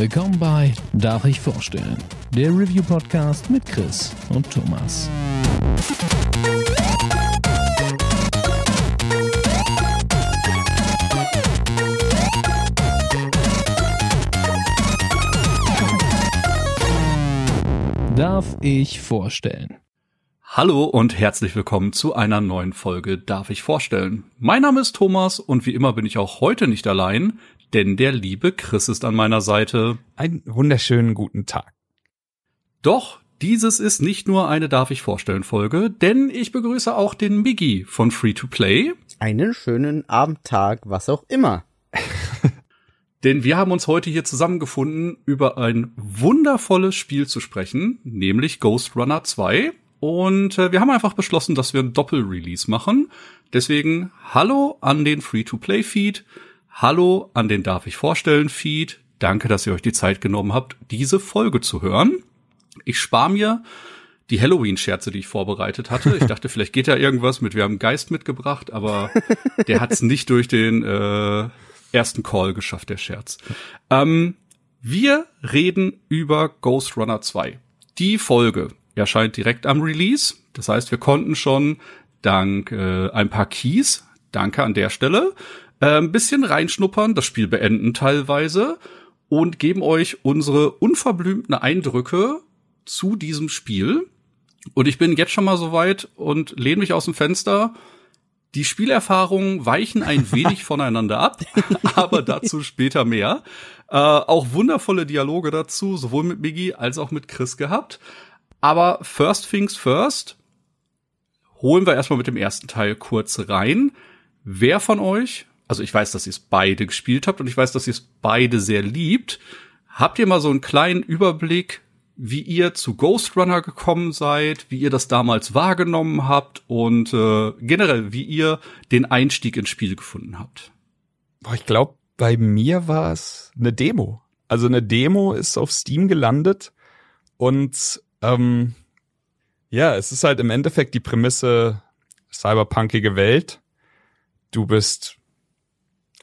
Willkommen bei Darf ich vorstellen? Der Review-Podcast mit Chris und Thomas. Darf ich vorstellen? Hallo und herzlich willkommen zu einer neuen Folge Darf ich vorstellen. Mein Name ist Thomas und wie immer bin ich auch heute nicht allein, denn der liebe Chris ist an meiner Seite. Einen wunderschönen guten Tag. Doch, dieses ist nicht nur eine Darf ich vorstellen Folge, denn ich begrüße auch den Miggy von Free to Play. Einen schönen Abendtag, was auch immer. Denn wir haben uns heute hier zusammengefunden, über ein wundervolles Spiel zu sprechen, nämlich Ghost Runner 2. Und äh, wir haben einfach beschlossen, dass wir ein Doppel-Release machen. Deswegen hallo an den Free-to-Play-Feed, hallo an den Darf ich vorstellen Feed. Danke, dass ihr euch die Zeit genommen habt, diese Folge zu hören. Ich spare mir die Halloween-Scherze, die ich vorbereitet hatte. Ich dachte, vielleicht geht da irgendwas mit, wir haben Geist mitgebracht, aber der hat es nicht durch den äh, ersten Call geschafft, der Scherz. Ähm, wir reden über Ghost Runner 2. Die Folge erscheint direkt am Release. Das heißt, wir konnten schon dank äh, ein paar Keys, danke an der Stelle, äh, ein bisschen reinschnuppern, das Spiel beenden teilweise und geben euch unsere unverblümten Eindrücke zu diesem Spiel. Und ich bin jetzt schon mal so weit und lehne mich aus dem Fenster. Die Spielerfahrungen weichen ein wenig voneinander ab, aber dazu später mehr. Äh, auch wundervolle Dialoge dazu, sowohl mit Miggy als auch mit Chris gehabt. Aber first things first, holen wir erstmal mit dem ersten Teil kurz rein. Wer von euch, also ich weiß, dass ihr es beide gespielt habt und ich weiß, dass ihr es beide sehr liebt, habt ihr mal so einen kleinen Überblick, wie ihr zu Ghost Runner gekommen seid, wie ihr das damals wahrgenommen habt und äh, generell, wie ihr den Einstieg ins Spiel gefunden habt? Boah, ich glaube, bei mir war es eine Demo. Also eine Demo ist auf Steam gelandet und ähm, ja, es ist halt im Endeffekt die Prämisse cyberpunkige Welt. Du bist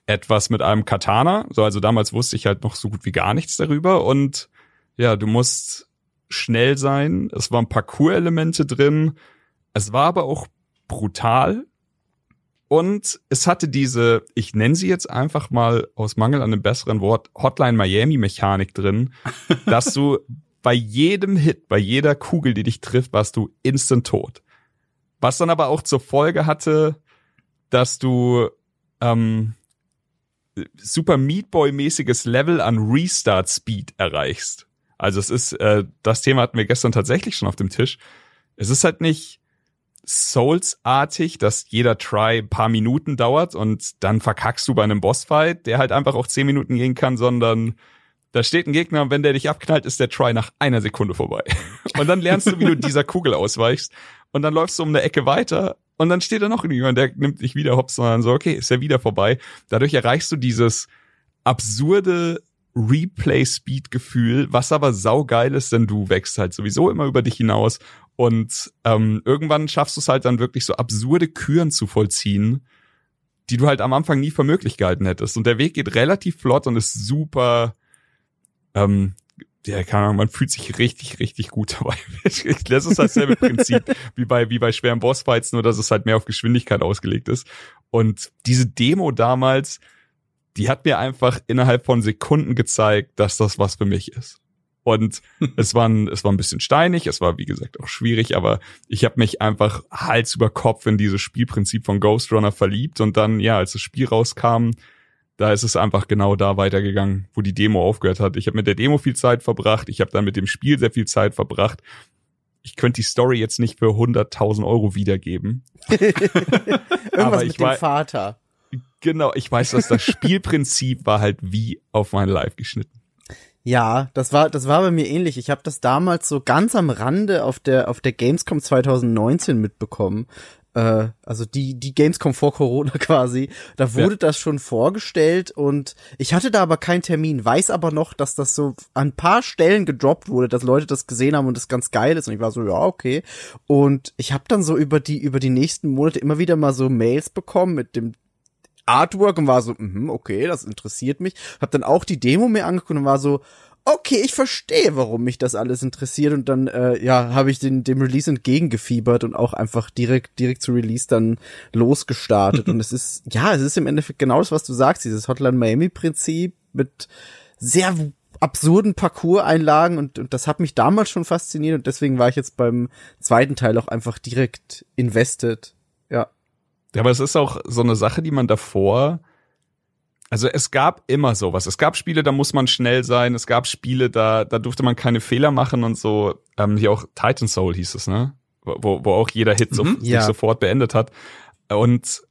etwas mit einem Katana. So, also damals wusste ich halt noch so gut wie gar nichts darüber. Und ja, du musst schnell sein. Es waren Parcours-Elemente drin. Es war aber auch brutal. Und es hatte diese, ich nenne sie jetzt einfach mal aus Mangel an einem besseren Wort, Hotline Miami Mechanik drin, dass du bei jedem Hit, bei jeder Kugel, die dich trifft, warst du instant tot. Was dann aber auch zur Folge hatte, dass du ähm, super Meat Boy-mäßiges Level an Restart Speed erreichst. Also es ist, äh, das Thema hatten wir gestern tatsächlich schon auf dem Tisch. Es ist halt nicht Souls-artig, dass jeder Try paar Minuten dauert und dann verkackst du bei einem Bossfight, der halt einfach auch zehn Minuten gehen kann, sondern da steht ein Gegner und wenn der dich abknallt, ist der Try nach einer Sekunde vorbei. Und dann lernst du, wie du dieser Kugel ausweichst. Und dann läufst du um eine Ecke weiter und dann steht da noch jemand, der nimmt dich wieder hops, sondern so, okay, ist ja wieder vorbei. Dadurch erreichst du dieses absurde Replay-Speed-Gefühl, was aber saugeil ist, denn du wächst halt sowieso immer über dich hinaus und ähm, irgendwann schaffst du es halt dann wirklich so absurde Küren zu vollziehen, die du halt am Anfang nie für möglich gehalten hättest. Und der Weg geht relativ flott und ist super ähm, ja, keine Ahnung, man fühlt sich richtig, richtig gut dabei. das ist dasselbe Prinzip wie bei, wie bei schweren Bossfights, nur dass es halt mehr auf Geschwindigkeit ausgelegt ist. Und diese Demo damals, die hat mir einfach innerhalb von Sekunden gezeigt, dass das was für mich ist. Und es war, ein, es war ein bisschen steinig, es war wie gesagt auch schwierig, aber ich habe mich einfach Hals über Kopf in dieses Spielprinzip von Ghost Runner verliebt und dann, ja, als das Spiel rauskam, da ist es einfach genau da weitergegangen, wo die Demo aufgehört hat. Ich habe mit der Demo viel Zeit verbracht, ich habe dann mit dem Spiel sehr viel Zeit verbracht. Ich könnte die Story jetzt nicht für 100.000 Euro wiedergeben. Irgendwas Aber mit dem Vater. Genau, ich weiß, dass das Spielprinzip war halt wie auf mein Live geschnitten. Ja, das war das war bei mir ähnlich. Ich habe das damals so ganz am Rande auf der auf der Gamescom 2019 mitbekommen. Äh, also die die Gamescom vor Corona quasi. Da wurde das schon vorgestellt und ich hatte da aber keinen Termin. Weiß aber noch, dass das so an ein paar Stellen gedroppt wurde, dass Leute das gesehen haben und das ganz geil ist. Und ich war so ja okay. Und ich habe dann so über die über die nächsten Monate immer wieder mal so Mails bekommen mit dem Artwork und war so, mhm, okay, das interessiert mich. Hab dann auch die Demo mir angeguckt und war so, okay, ich verstehe, warum mich das alles interessiert und dann äh, ja, habe ich den dem Release entgegengefiebert und auch einfach direkt direkt zu Release dann losgestartet und es ist ja, es ist im Endeffekt genau das, was du sagst, dieses Hotline Miami Prinzip mit sehr absurden Parcours-Einlagen und, und das hat mich damals schon fasziniert und deswegen war ich jetzt beim zweiten Teil auch einfach direkt invested. Ja. Ja, aber es ist auch so eine Sache, die man davor also es gab immer sowas. Es gab Spiele, da muss man schnell sein. Es gab Spiele, da, da durfte man keine Fehler machen und so. Ähm, hier auch Titan Soul hieß es, ne? Wo, wo auch jeder Hit so, Mhm, sich ja. sofort beendet hat. Und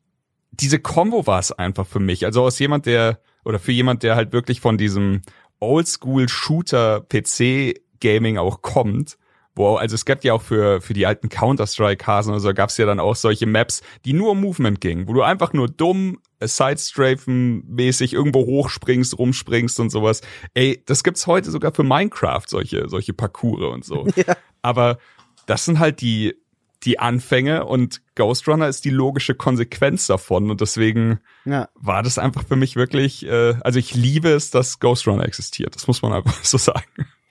diese Combo war es einfach für mich. Also aus jemand, der, oder für jemand, der halt wirklich von diesem Oldschool-Shooter-PC-Gaming auch kommt, wo, also es gab ja auch für, für die alten Counter-Strike-Hasen oder so, gab es ja dann auch solche Maps, die nur um Movement gingen, wo du einfach nur dumm, Sidestrafen-mäßig irgendwo hochspringst, rumspringst und sowas. Ey, das gibt's heute sogar für Minecraft, solche, solche Parcours und so. Ja. Aber das sind halt die, die Anfänge und Ghost Runner ist die logische Konsequenz davon und deswegen Ja. war das einfach für mich wirklich, äh, also ich liebe es, dass Ghost Runner existiert. Das muss man einfach so sagen.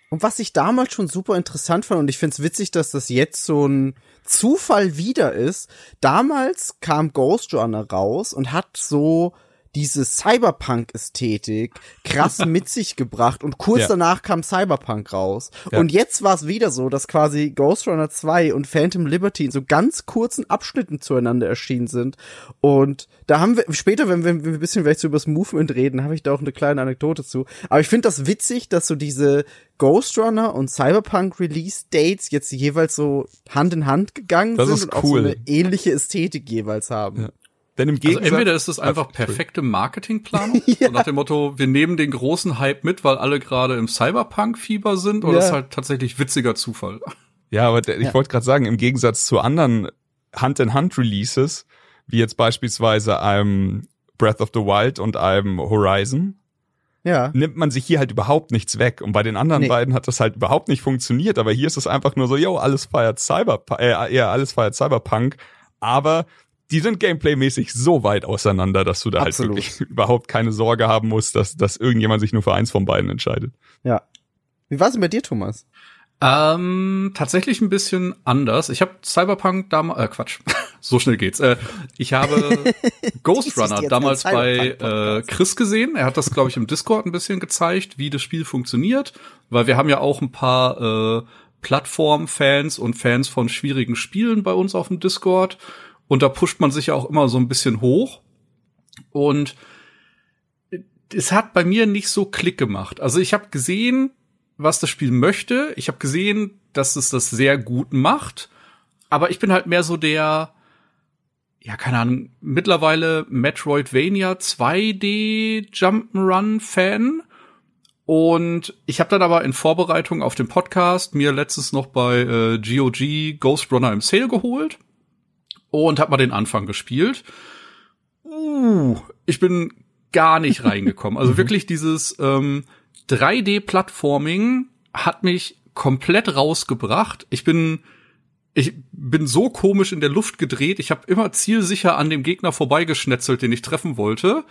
Und was ich damals schon super interessant fand, und ich find's witzig, dass das jetzt so ein Zufall wieder ist, damals kam Ghost Runner raus und hat so diese Cyberpunk-Ästhetik krass mit sich gebracht und kurz Ja. danach kam Cyberpunk raus. Ja. Und jetzt war es wieder so, dass quasi Ghost Runner 2 und Phantom Liberty in so ganz kurzen Abschnitten zueinander erschienen sind. Und da haben wir, später, wenn wir, wenn wir ein bisschen vielleicht so über das Movement reden, habe ich da auch eine kleine Anekdote zu. Aber ich finde das witzig, dass so diese Ghost Runner und Cyberpunk Release Dates jetzt jeweils so Hand in Hand gegangen Das sind und auch cool. so eine ähnliche Ästhetik jeweils haben. Ja. Denn im Also Gegensatz, entweder ist es einfach perfekte Marketingplanung, so nach dem Motto, wir nehmen den großen Hype mit, weil alle gerade im Cyberpunk-Fieber sind, oder Ja. ist halt tatsächlich witziger Zufall. Ja, aber der, ich Ja. wollte gerade sagen, im Gegensatz zu anderen Hand-in-Hand-Releases, wie jetzt beispielsweise einem Breath of the Wild und einem Horizon, Ja. nimmt man sich hier halt überhaupt nichts weg. Und bei den anderen Nee. beiden hat das halt überhaupt nicht funktioniert. Aber hier ist es einfach nur so, yo, alles feiert Cyberpunk, äh, ja, alles feiert Cyberpunk. Aber die sind gameplaymäßig so weit auseinander, dass du da Absolut. halt wirklich überhaupt keine Sorge haben musst, dass, dass irgendjemand sich nur für eins von beiden entscheidet. Ja. Wie war's denn bei dir, Thomas? Ähm, tatsächlich ein bisschen anders. Ich habe Cyberpunk damals, äh, Quatsch, so schnell geht's. Äh, ich habe Ghost Runner damals bei äh. Chris gesehen. Er hat das, glaube ich, im Discord ein bisschen gezeigt, wie das Spiel funktioniert, weil wir haben ja auch ein paar äh, Plattform-Fans und Fans von schwierigen Spielen bei uns auf dem Discord. Und da pusht man sich ja auch immer so ein bisschen hoch. Und es hat bei mir nicht so Klick gemacht. Also ich habe gesehen, was das Spiel möchte. Ich habe gesehen, dass es das sehr gut macht. Aber ich bin halt mehr so der, ja, keine Ahnung, mittlerweile Metroidvania 2D Jump'n'Run Fan. Und ich habe dann aber in Vorbereitung auf den Podcast mir letztens noch bei äh, GOG Ghost Runner im Sale geholt und habe mal den Anfang gespielt. Uh, ich bin gar nicht reingekommen. Also wirklich dieses ähm, 3D-Plattforming hat mich komplett rausgebracht. Ich bin ich bin so komisch in der Luft gedreht. Ich habe immer zielsicher an dem Gegner vorbeigeschnetzelt, den ich treffen wollte.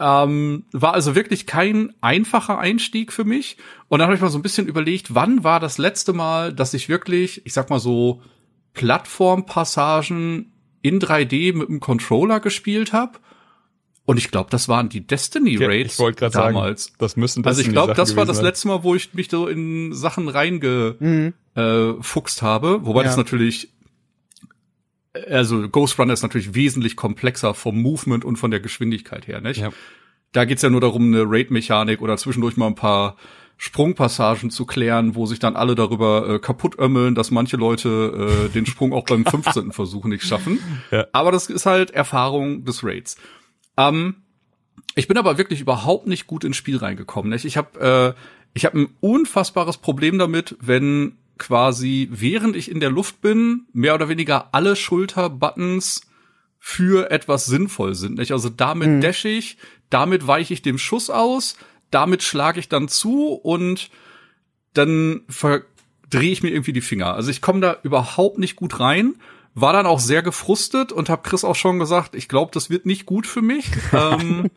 Ähm, war also wirklich kein einfacher Einstieg für mich. Und dann habe ich mal so ein bisschen überlegt, wann war das letzte Mal, dass ich wirklich, ich sag mal so, Plattformpassagen in 3D mit dem Controller gespielt habe. Und ich glaube, das waren die Destiny Ja, Raids ich wollte gerade sagen, damals. das müssen also ich Destiny glaube, das war das letzte Mal, wo ich mich so in Sachen reingefuchst Mhm. äh, habe. Wobei Ja. das natürlich, also Ghost Runner ist natürlich wesentlich komplexer vom Movement und von der Geschwindigkeit her, nicht? Ja. Da geht's ja nur darum, eine Raid-Mechanik oder zwischendurch mal ein paar Sprungpassagen zu klären, wo sich dann alle darüber äh, kaputt ömmeln, dass manche Leute äh, den Sprung auch beim 15. Versuch nicht schaffen. Ja. Aber das ist halt Erfahrung des Raids. Ähm, ich bin aber wirklich überhaupt nicht gut ins Spiel reingekommen. Nicht? Ich habe äh, ich habe ein unfassbares Problem damit, wenn quasi während ich in der Luft bin, mehr oder weniger alle Schulterbuttons für etwas sinnvoll sind. Nicht? Also damit Mhm. dash ich, damit weiche ich dem Schuss aus, damit schlage ich dann zu und dann verdrehe ich mir irgendwie die Finger. Also ich komme da überhaupt nicht gut rein. War dann auch sehr gefrustet und habe Chris auch schon gesagt, ich glaube, das wird nicht gut für mich. ähm,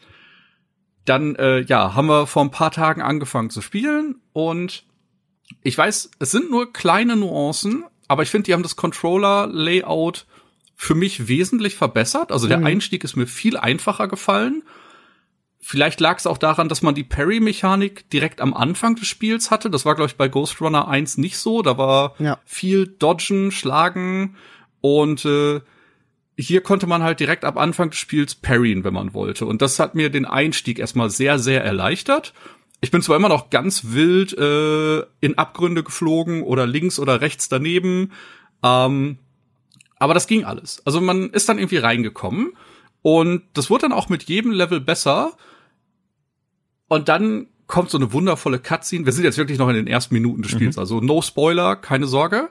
dann äh, ja, haben wir vor ein paar Tagen angefangen zu spielen und ich weiß, es sind nur kleine Nuancen, aber ich finde, die haben das Controller-Layout für mich wesentlich verbessert. Also der Mhm. Einstieg ist mir viel einfacher gefallen. Vielleicht lag es auch daran, dass man die Parry-Mechanik direkt am Anfang des Spiels hatte. Das war, glaube ich, bei Ghost Runner 1 nicht so. Da war Ja. viel Dodgen, Schlagen und äh, hier konnte man halt direkt ab Anfang des Spiels parryen, wenn man wollte. Und das hat mir den Einstieg erstmal sehr, sehr erleichtert. Ich bin zwar immer noch ganz wild äh, in Abgründe geflogen oder links oder rechts daneben, ähm, aber das ging alles. Also man ist dann irgendwie reingekommen und das wurde dann auch mit jedem Level besser. Und dann kommt so eine wundervolle Cutscene. Wir sind jetzt wirklich noch in den ersten Minuten des Spiels, also no Spoiler, keine Sorge.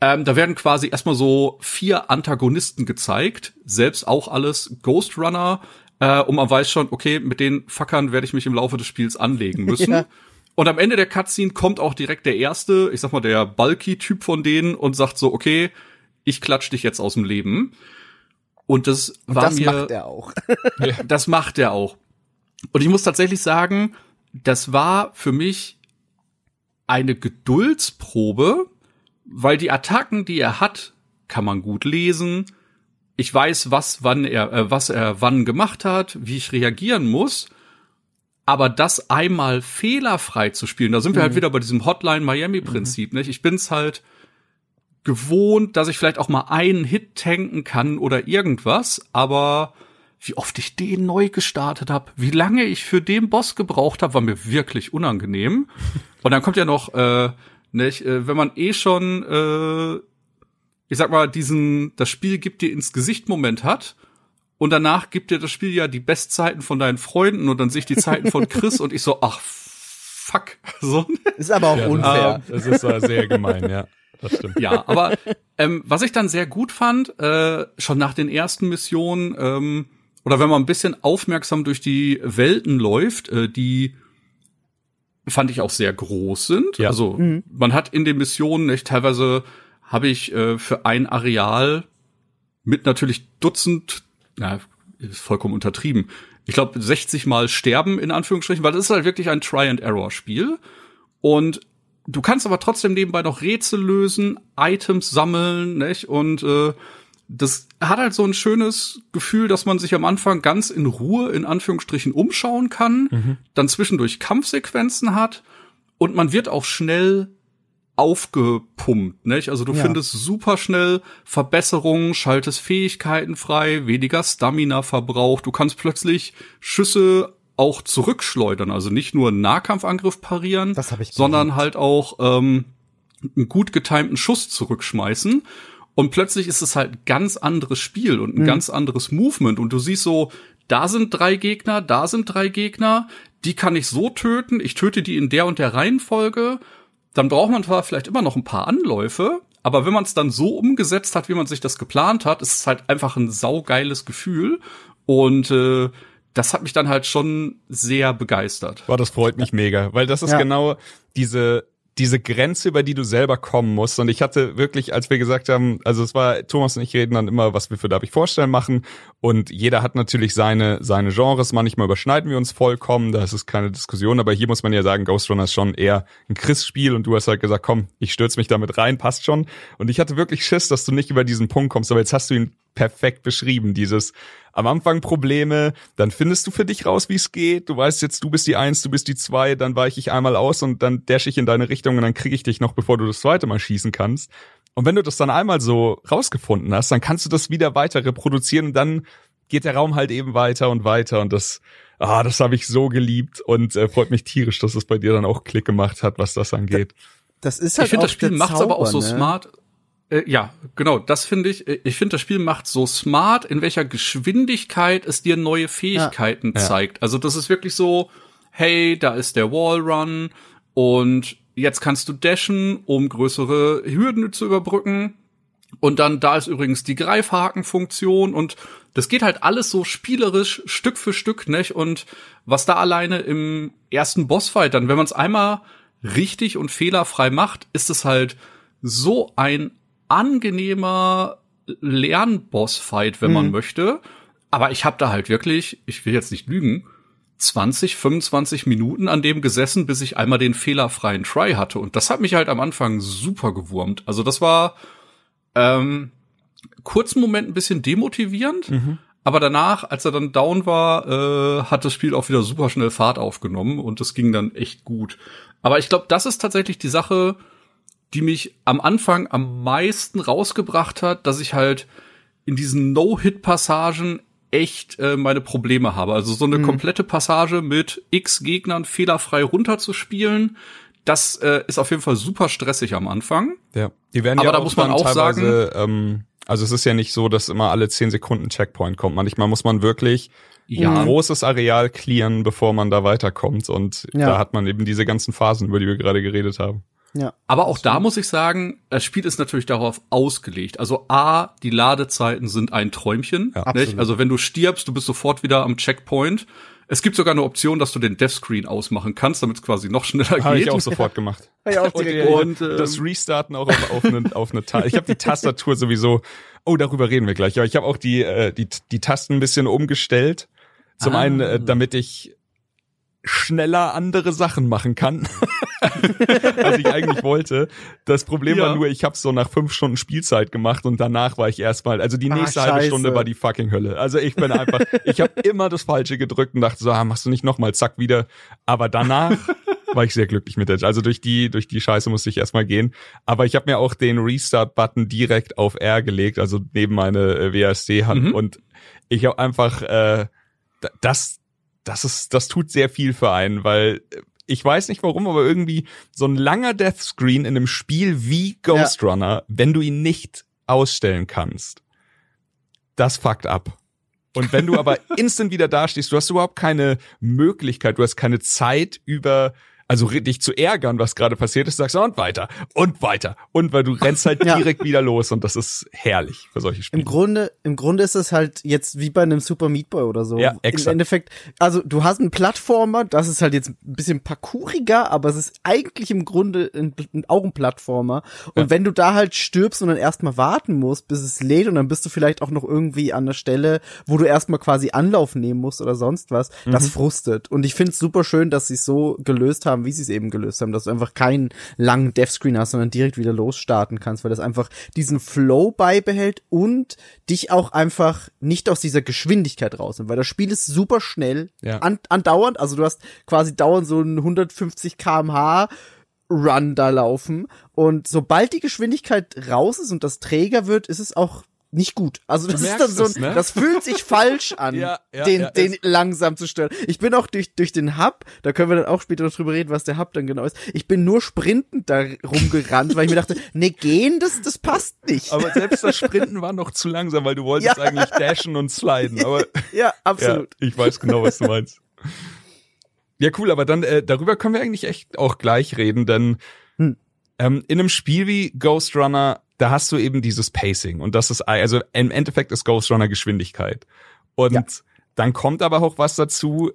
Ähm, da werden quasi erstmal so vier Antagonisten gezeigt, selbst auch alles Ghost Runner, äh, und man weiß schon, okay, mit den Fuckern werde ich mich im Laufe des Spiels anlegen müssen. Ja. Und am Ende der Cutscene kommt auch direkt der erste, ich sag mal, der Bulky-Typ von denen und sagt so, okay, ich klatsch dich jetzt aus dem Leben. Und das Und war das mir, macht er auch. das macht er auch. Und ich muss tatsächlich sagen, das war für mich eine Geduldsprobe, weil die Attacken, die er hat, kann man gut lesen. Ich weiß, was wann er äh, was er wann gemacht hat, wie ich reagieren muss. Aber das einmal fehlerfrei zu spielen, da sind wir halt wieder bei diesem Hotline Miami Prinzip, nicht? Ich bin's halt gewohnt, dass ich vielleicht auch mal einen Hit tanken kann oder irgendwas, aber wie oft ich den neu gestartet habe, wie lange ich für den Boss gebraucht habe, war mir wirklich unangenehm. Und dann kommt ja noch, äh, nicht, äh, wenn man eh schon, äh, ich sag mal, diesen, das Spiel gibt dir ins Gesicht Moment hat. Und danach gibt dir das Spiel ja die Bestzeiten von deinen Freunden und dann sehe ich die Zeiten von Chris und ich so, ach, fuck. So, Ist aber auch Ja, unfair. Das ist sehr gemein, ja. Das stimmt. Ja, aber ähm, was ich dann sehr gut fand, äh, schon nach den ersten Missionen, ähm, oder wenn man ein bisschen aufmerksam durch die Welten läuft, äh, die fand ich auch sehr groß sind. Ja. Also man hat in den Missionen nicht teilweise habe ich äh, für ein Areal mit natürlich Dutzend, na, ist vollkommen untertrieben. Ich glaube 60 Mal sterben in Anführungsstrichen, weil das ist halt wirklich ein Try and Error Spiel und du kannst aber trotzdem nebenbei noch Rätsel lösen, Items sammeln, nicht? Und äh, das hat halt so ein schönes Gefühl, dass man sich am Anfang ganz in Ruhe in Anführungsstrichen umschauen kann, dann zwischendurch Kampfsequenzen hat und man wird auch schnell aufgepumpt, nicht? Also du Ja. findest super schnell Verbesserungen, schaltest Fähigkeiten frei, weniger Stamina verbraucht, du kannst plötzlich Schüsse auch zurückschleudern, also nicht nur einen Nahkampfangriff parieren, Das hab ich sondern halt auch ähm, einen gut getimten Schuss zurückschmeißen. Und plötzlich ist es halt ein ganz anderes Spiel und ein ganz anderes Movement. Und du siehst so, da sind drei Gegner, da sind drei Gegner, die kann ich so töten, ich töte die in der und der Reihenfolge. Dann braucht man zwar vielleicht immer noch ein paar Anläufe, aber wenn man es dann so umgesetzt hat, wie man sich das geplant hat, ist es halt einfach ein saugeiles Gefühl. Und äh, das hat mich dann halt schon sehr begeistert. Boah, das freut mich mega, weil das ist Ja. genau diese diese Grenze, über die du selber kommen musst. Und ich hatte wirklich, als wir gesagt haben, also es war, Thomas und ich reden dann immer, was wir für Darf ich vorstellen machen. Und jeder hat natürlich seine, seine Genres. Manchmal überschneiden wir uns vollkommen, da ist es keine Diskussion. Aber hier muss man ja sagen, Ghost Runner ist schon eher ein Chris-Spiel. Und du hast halt gesagt, komm, ich stürze mich damit rein, passt schon. Und ich hatte wirklich Schiss, dass du nicht über diesen Punkt kommst. Aber jetzt hast du ihn perfekt beschrieben. Dieses am Anfang Probleme, dann findest du für dich raus, wie es geht. Du weißt jetzt, du bist die Eins, du bist die Zwei, dann weiche ich einmal aus und dann dash ich in deine Richtung und dann kriege ich dich noch, bevor du das zweite Mal schießen kannst. Und wenn du das dann einmal so rausgefunden hast, dann kannst du das wieder weiter reproduzieren und dann geht der Raum halt eben weiter und weiter und das, ah, das habe ich so geliebt und äh, freut mich tierisch, dass es bei dir dann auch Klick gemacht hat, was das angeht. Das ist halt ich finde, das Spiel der macht's aber auch so ne? smart. Äh, ja, genau, das finde ich. äh, Ich finde, das Spiel macht so smart, in welcher Geschwindigkeit es dir neue Fähigkeiten Ja. zeigt. Also das ist wirklich so, hey, da ist der Wallrun und jetzt kannst du dashen, um größere Hürden zu überbrücken. Und dann, da ist übrigens die Greifhakenfunktion und das geht halt alles so spielerisch Stück für Stück, nicht? Und was da alleine im ersten Bossfight dann, wenn man es einmal richtig und fehlerfrei macht, ist es halt so ein angenehmer Lernbossfight, wenn man Mhm. möchte. Aber ich habe da halt wirklich, ich will jetzt nicht lügen, 20, 25 Minuten an dem gesessen, bis ich einmal den fehlerfreien Try hatte. Und das hat mich halt am Anfang super gewurmt. Also das war ähm, kurzen Moment ein bisschen demotivierend, Mhm. aber danach, als er dann down war, äh, hat das Spiel auch wieder super schnell Fahrt aufgenommen und das ging dann echt gut. Aber ich glaube, das ist tatsächlich die Sache, die mich am Anfang am meisten rausgebracht hat, dass ich halt in diesen No-Hit-Passagen echt äh, meine Probleme habe. Also so eine komplette Passage mit x Gegnern fehlerfrei runterzuspielen, das äh, ist auf jeden Fall super stressig am Anfang. Ja. Die werden Aber ja da auch muss man auch teilweise, ähm, also es ist ja nicht so, dass immer alle 10 Sekunden Checkpoint kommt. Manchmal muss man wirklich Ja. ein großes Areal clearen, bevor man da weiterkommt. Und Ja. da hat man eben diese ganzen Phasen, über die wir gerade geredet haben. Ja. Aber auch da muss ich sagen, das Spiel ist natürlich darauf ausgelegt. Also A, die Ladezeiten sind ein Träumchen. Ja. Also wenn du stirbst, du bist sofort wieder am Checkpoint. Es gibt sogar eine Option, dass du den Death Screen ausmachen kannst, damit es quasi noch schneller Habe geht. ich auch sofort gemacht. Hab ich auch Und, Und, ähm, das Restarten auch auf, auf eine, auf eine Ta Ich habe die Tastatur sowieso. Oh, darüber reden wir gleich. Aber ich habe auch die, äh, die, die Tasten ein bisschen umgestellt. Zum Ah. einen, äh, damit ich schneller andere Sachen machen kann, was ich eigentlich wollte. Das Problem Ja. war nur, ich habe so nach fünf Stunden Spielzeit gemacht und danach war ich erstmal, also die nächste halbe scheiße. Stunde war die fucking Hölle. Also ich bin einfach, ich habe immer das Falsche gedrückt und dachte so, ah, machst du nicht nochmal, zack, wieder. Aber danach war ich sehr glücklich mit der. Also durch die, durch die Scheiße musste ich erstmal gehen. Aber ich habe mir auch den Restart-Button direkt auf R gelegt, also neben meine äh, WASD-Hand. Mhm. Und ich habe einfach, äh, das, das ist, das tut sehr viel für einen, weil äh, ich weiß nicht warum, aber irgendwie so ein langer Death Screen in einem Spiel wie Ghost Runner, wenn du ihn nicht ausstellen kannst, das fuckt ab. Und wenn du aber instant wieder dastehst, du hast überhaupt keine Möglichkeit, du hast keine Zeit über, also dich zu ärgern, was gerade passiert ist, sagst du und weiter und weiter und weil du rennst halt Ja. direkt wieder los und das ist herrlich für solche Spiele. Im Grunde, im Grunde ist es halt jetzt wie bei einem Super Meat Boy oder so. Ja, Im exakt. Endeffekt, also du hast einen Plattformer, das ist halt jetzt ein bisschen parkouriger, aber es ist eigentlich im Grunde ein, ein, auch ein Plattformer. Und Ja. wenn du da halt stirbst und dann erstmal warten musst, bis es lädt und dann bist du vielleicht auch noch irgendwie an der Stelle, wo du erstmal quasi Anlauf nehmen musst oder sonst was, Mhm. das frustet. Und ich finde es super schön, dass sie es so gelöst haben, wie sie es eben gelöst haben, dass du einfach keinen langen Deathscreen hast, sondern direkt wieder losstarten kannst, weil das einfach diesen Flow beibehält und dich auch einfach nicht aus dieser Geschwindigkeit rausnimmt, weil das Spiel ist super schnell, Ja. an, andauernd, also du hast quasi dauernd so einen 150 kmh Run da laufen und sobald die Geschwindigkeit raus ist und das träger wird, ist es auch nicht gut. Also das ist dann so, ein, es, ne? das fühlt sich falsch an, Ja, ja, den, ja, den langsam zu stören. Ich bin auch durch, durch den Hub, da können wir dann auch später noch drüber reden, was der Hub dann genau ist. Ich bin nur sprintend da rumgerannt, weil ich mir dachte, ne, gehen, das, das passt nicht. Aber selbst das Sprinten war noch zu langsam, weil du wolltest eigentlich dashen und sliden. Aber ja, absolut. Ich weiß genau, was du meinst. Ja, cool, aber dann äh, darüber können wir eigentlich echt auch gleich reden, denn Hm. ähm, in einem Spiel wie Ghost Runner, da hast du eben dieses Pacing und das ist also im Endeffekt ist Ghost Runner Geschwindigkeit. Und Ja. dann kommt aber auch was dazu,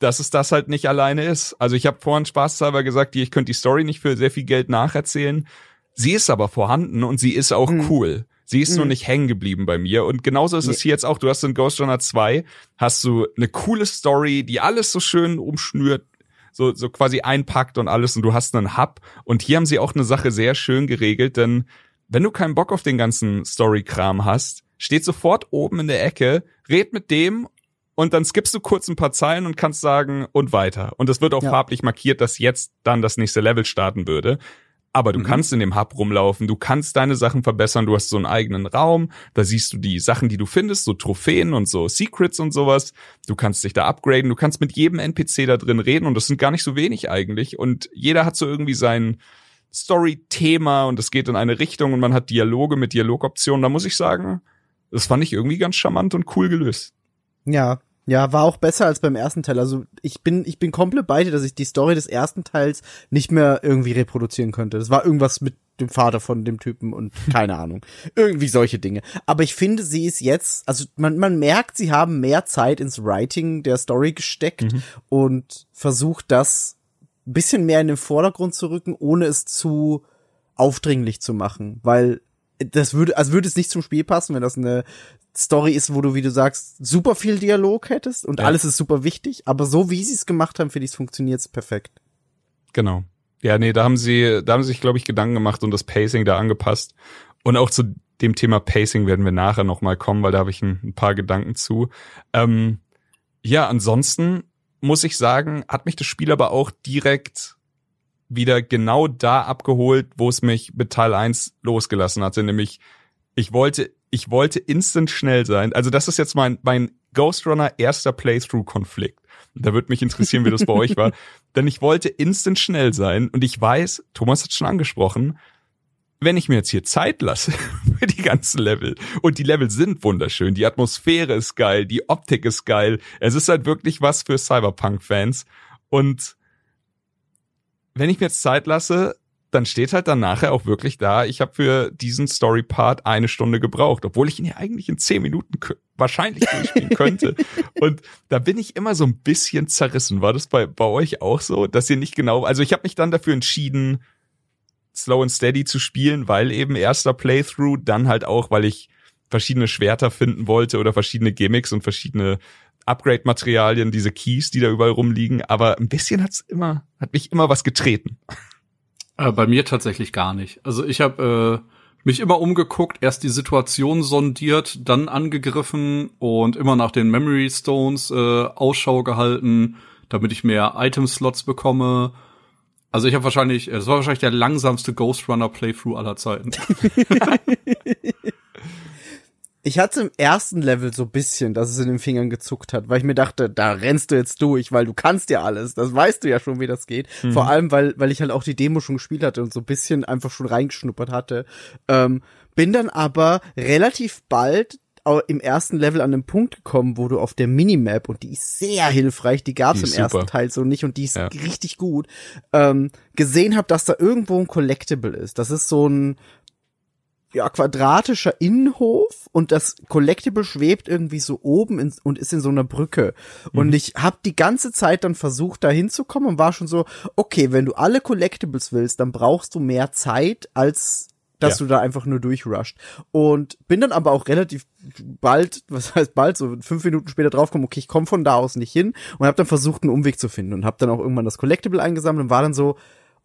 dass es das halt nicht alleine ist. Also ich habe vorhin spaßhalber gesagt, die- ich könnte die Story nicht für sehr viel Geld nacherzählen. Sie ist aber vorhanden und sie ist auch Mhm. cool. Sie ist nur Mhm. nicht hängen geblieben bei mir. Und genauso ist es Nee. hier jetzt auch. Du hast in Ghost Runner 2, hast du eine coole Story, die alles so schön umschnürt, so, so quasi einpackt und alles und du hast einen Hub. Und hier haben sie auch eine Sache sehr schön geregelt, denn wenn du keinen Bock auf den ganzen Story-Kram hast, steht sofort oben in der Ecke, red mit dem und dann skippst du kurz ein paar Zeilen und kannst sagen und weiter. Und es wird auch Ja. farblich markiert, dass jetzt dann das nächste Level starten würde. Aber du Mhm. kannst in dem Hub rumlaufen, du kannst deine Sachen verbessern, du hast so einen eigenen Raum, da siehst du die Sachen, die du findest, so Trophäen und so Secrets und sowas. Du kannst dich da upgraden, du kannst mit jedem NPC da drin reden und das sind gar nicht so wenig eigentlich. Und jeder hat so irgendwie sein Story-Thema und es geht in eine Richtung und man hat Dialoge mit Dialogoptionen. Da muss ich sagen, das fand ich irgendwie ganz charmant und cool gelöst. Ja, ja, war auch besser als beim ersten Teil. Also ich bin, ich bin komplett bei dir, dass ich die Story des ersten Teils nicht mehr irgendwie reproduzieren könnte. Das war irgendwas mit dem Vater von dem Typen und keine Ahnung. Irgendwie solche Dinge. Aber ich finde, sie ist jetzt, also man, man merkt, sie haben mehr Zeit ins Writing der Story gesteckt und versucht das bisschen mehr in den Vordergrund zu rücken, ohne es zu aufdringlich zu machen. Weil das würde, also würde es nicht zum Spiel passen, wenn das eine Story ist, wo du, wie du sagst, super viel Dialog hättest und Ja. alles ist super wichtig. Aber so wie sie es gemacht haben, finde ich, es funktioniert perfekt. Genau. Ja, nee, da haben sie, da haben sie sich, glaube ich, Gedanken gemacht und das Pacing da angepasst. Und auch zu dem Thema Pacing werden wir nachher nochmal kommen, weil da habe ich ein, ein paar Gedanken zu. Ähm, ja, ansonsten muss ich sagen, hat mich das Spiel aber auch direkt wieder genau da abgeholt, wo es mich mit Teil 1 losgelassen hatte, nämlich ich wollte, ich wollte instant schnell sein. Also das ist jetzt mein, mein Ghost Runner erster Playthrough-Konflikt. Da würde mich interessieren, wie das bei euch war. Denn ich wollte instant schnell sein und ich weiß, Thomas hat schon angesprochen, wenn ich mir jetzt hier Zeit lasse für die ganzen Level und die Level sind wunderschön, die Atmosphäre ist geil, die Optik ist geil, es ist halt wirklich was für Cyberpunk-Fans und wenn ich mir jetzt Zeit lasse, dann steht halt dann nachher auch wirklich da, ich habe für diesen Story-Part eine Stunde gebraucht, obwohl ich ihn ja eigentlich in zehn Minuten wahrscheinlich durchspielen könnte. Und da bin ich immer so ein bisschen zerrissen. War das bei, bei euch auch so, dass ihr nicht genau, also ich habe mich dann dafür entschieden, Slow and Steady zu spielen, weil eben erster Playthrough, dann halt auch, weil ich verschiedene Schwerter finden wollte oder verschiedene Gimmicks und verschiedene Upgrade-Materialien, diese Keys, die da überall rumliegen. Aber ein bisschen hat's immer, hat mich immer was getreten. Äh, bei mir tatsächlich gar nicht. Also ich habe äh, mich immer umgeguckt, erst die Situation sondiert, dann angegriffen und immer nach den Memory Stones äh, Ausschau gehalten, damit ich mehr Item-Slots bekomme. Also ich habe wahrscheinlich, es war wahrscheinlich der langsamste Ghost Runner Playthrough aller Zeiten. Ich hatte im ersten Level so bisschen, dass es in den Fingern gezuckt hat, weil ich mir dachte, da rennst du jetzt durch, weil du kannst ja alles. Das weißt du ja schon, wie das geht. Vor allem, weil, weil ich halt auch die Demo schon gespielt hatte und so bisschen einfach schon reingeschnuppert hatte. Ähm, bin dann aber relativ bald im ersten Level an den Punkt gekommen, wo du auf der Minimap, und die ist sehr hilfreich, die gab's Die im ist ersten super. Teil so nicht und die ist Ja. richtig gut, ähm, gesehen habe, dass da irgendwo ein Collectible ist. Das ist so ein ja, quadratischer Innenhof und das Collectible schwebt irgendwie so oben in, und ist in so einer Brücke. Und ich habe die ganze Zeit dann versucht, da hinzukommen und war schon so, okay, wenn du alle Collectibles willst, dann brauchst du mehr Zeit, als dass Ja. du da einfach nur durchrusht. Und bin dann aber auch relativ bald, was heißt bald, so fünf Minuten später draufgekommen, okay, ich komme von da aus nicht hin und habe dann versucht, einen Umweg zu finden und habe dann auch irgendwann das Collectible eingesammelt und war dann so,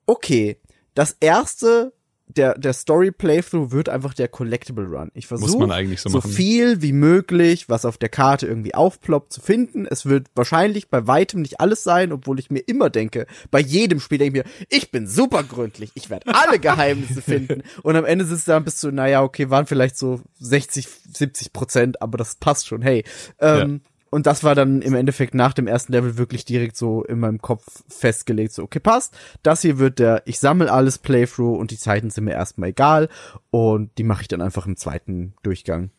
okay, das erste, der, der Story Playthrough wird einfach der Collectible Run. Ich versuche so so viel wie möglich, was auf der Karte irgendwie aufploppt, zu finden. Es wird wahrscheinlich bei weitem nicht alles sein, obwohl ich mir immer denke, bei jedem Spiel denke ich mir, ich bin super gründlich, ich werde alle Geheimnisse finden. Und am Ende sitzt du dann bist du, naja, okay, waren vielleicht so 60, 70 Prozent, aber das passt schon, hey. Ähm, Und das war dann im Endeffekt nach dem ersten Level wirklich direkt so in meinem Kopf festgelegt, so, okay, passt. Das hier wird der, ich sammle alles Playthrough und die Zeiten sind mir erstmal egal. Und die mache ich dann einfach im zweiten Durchgang.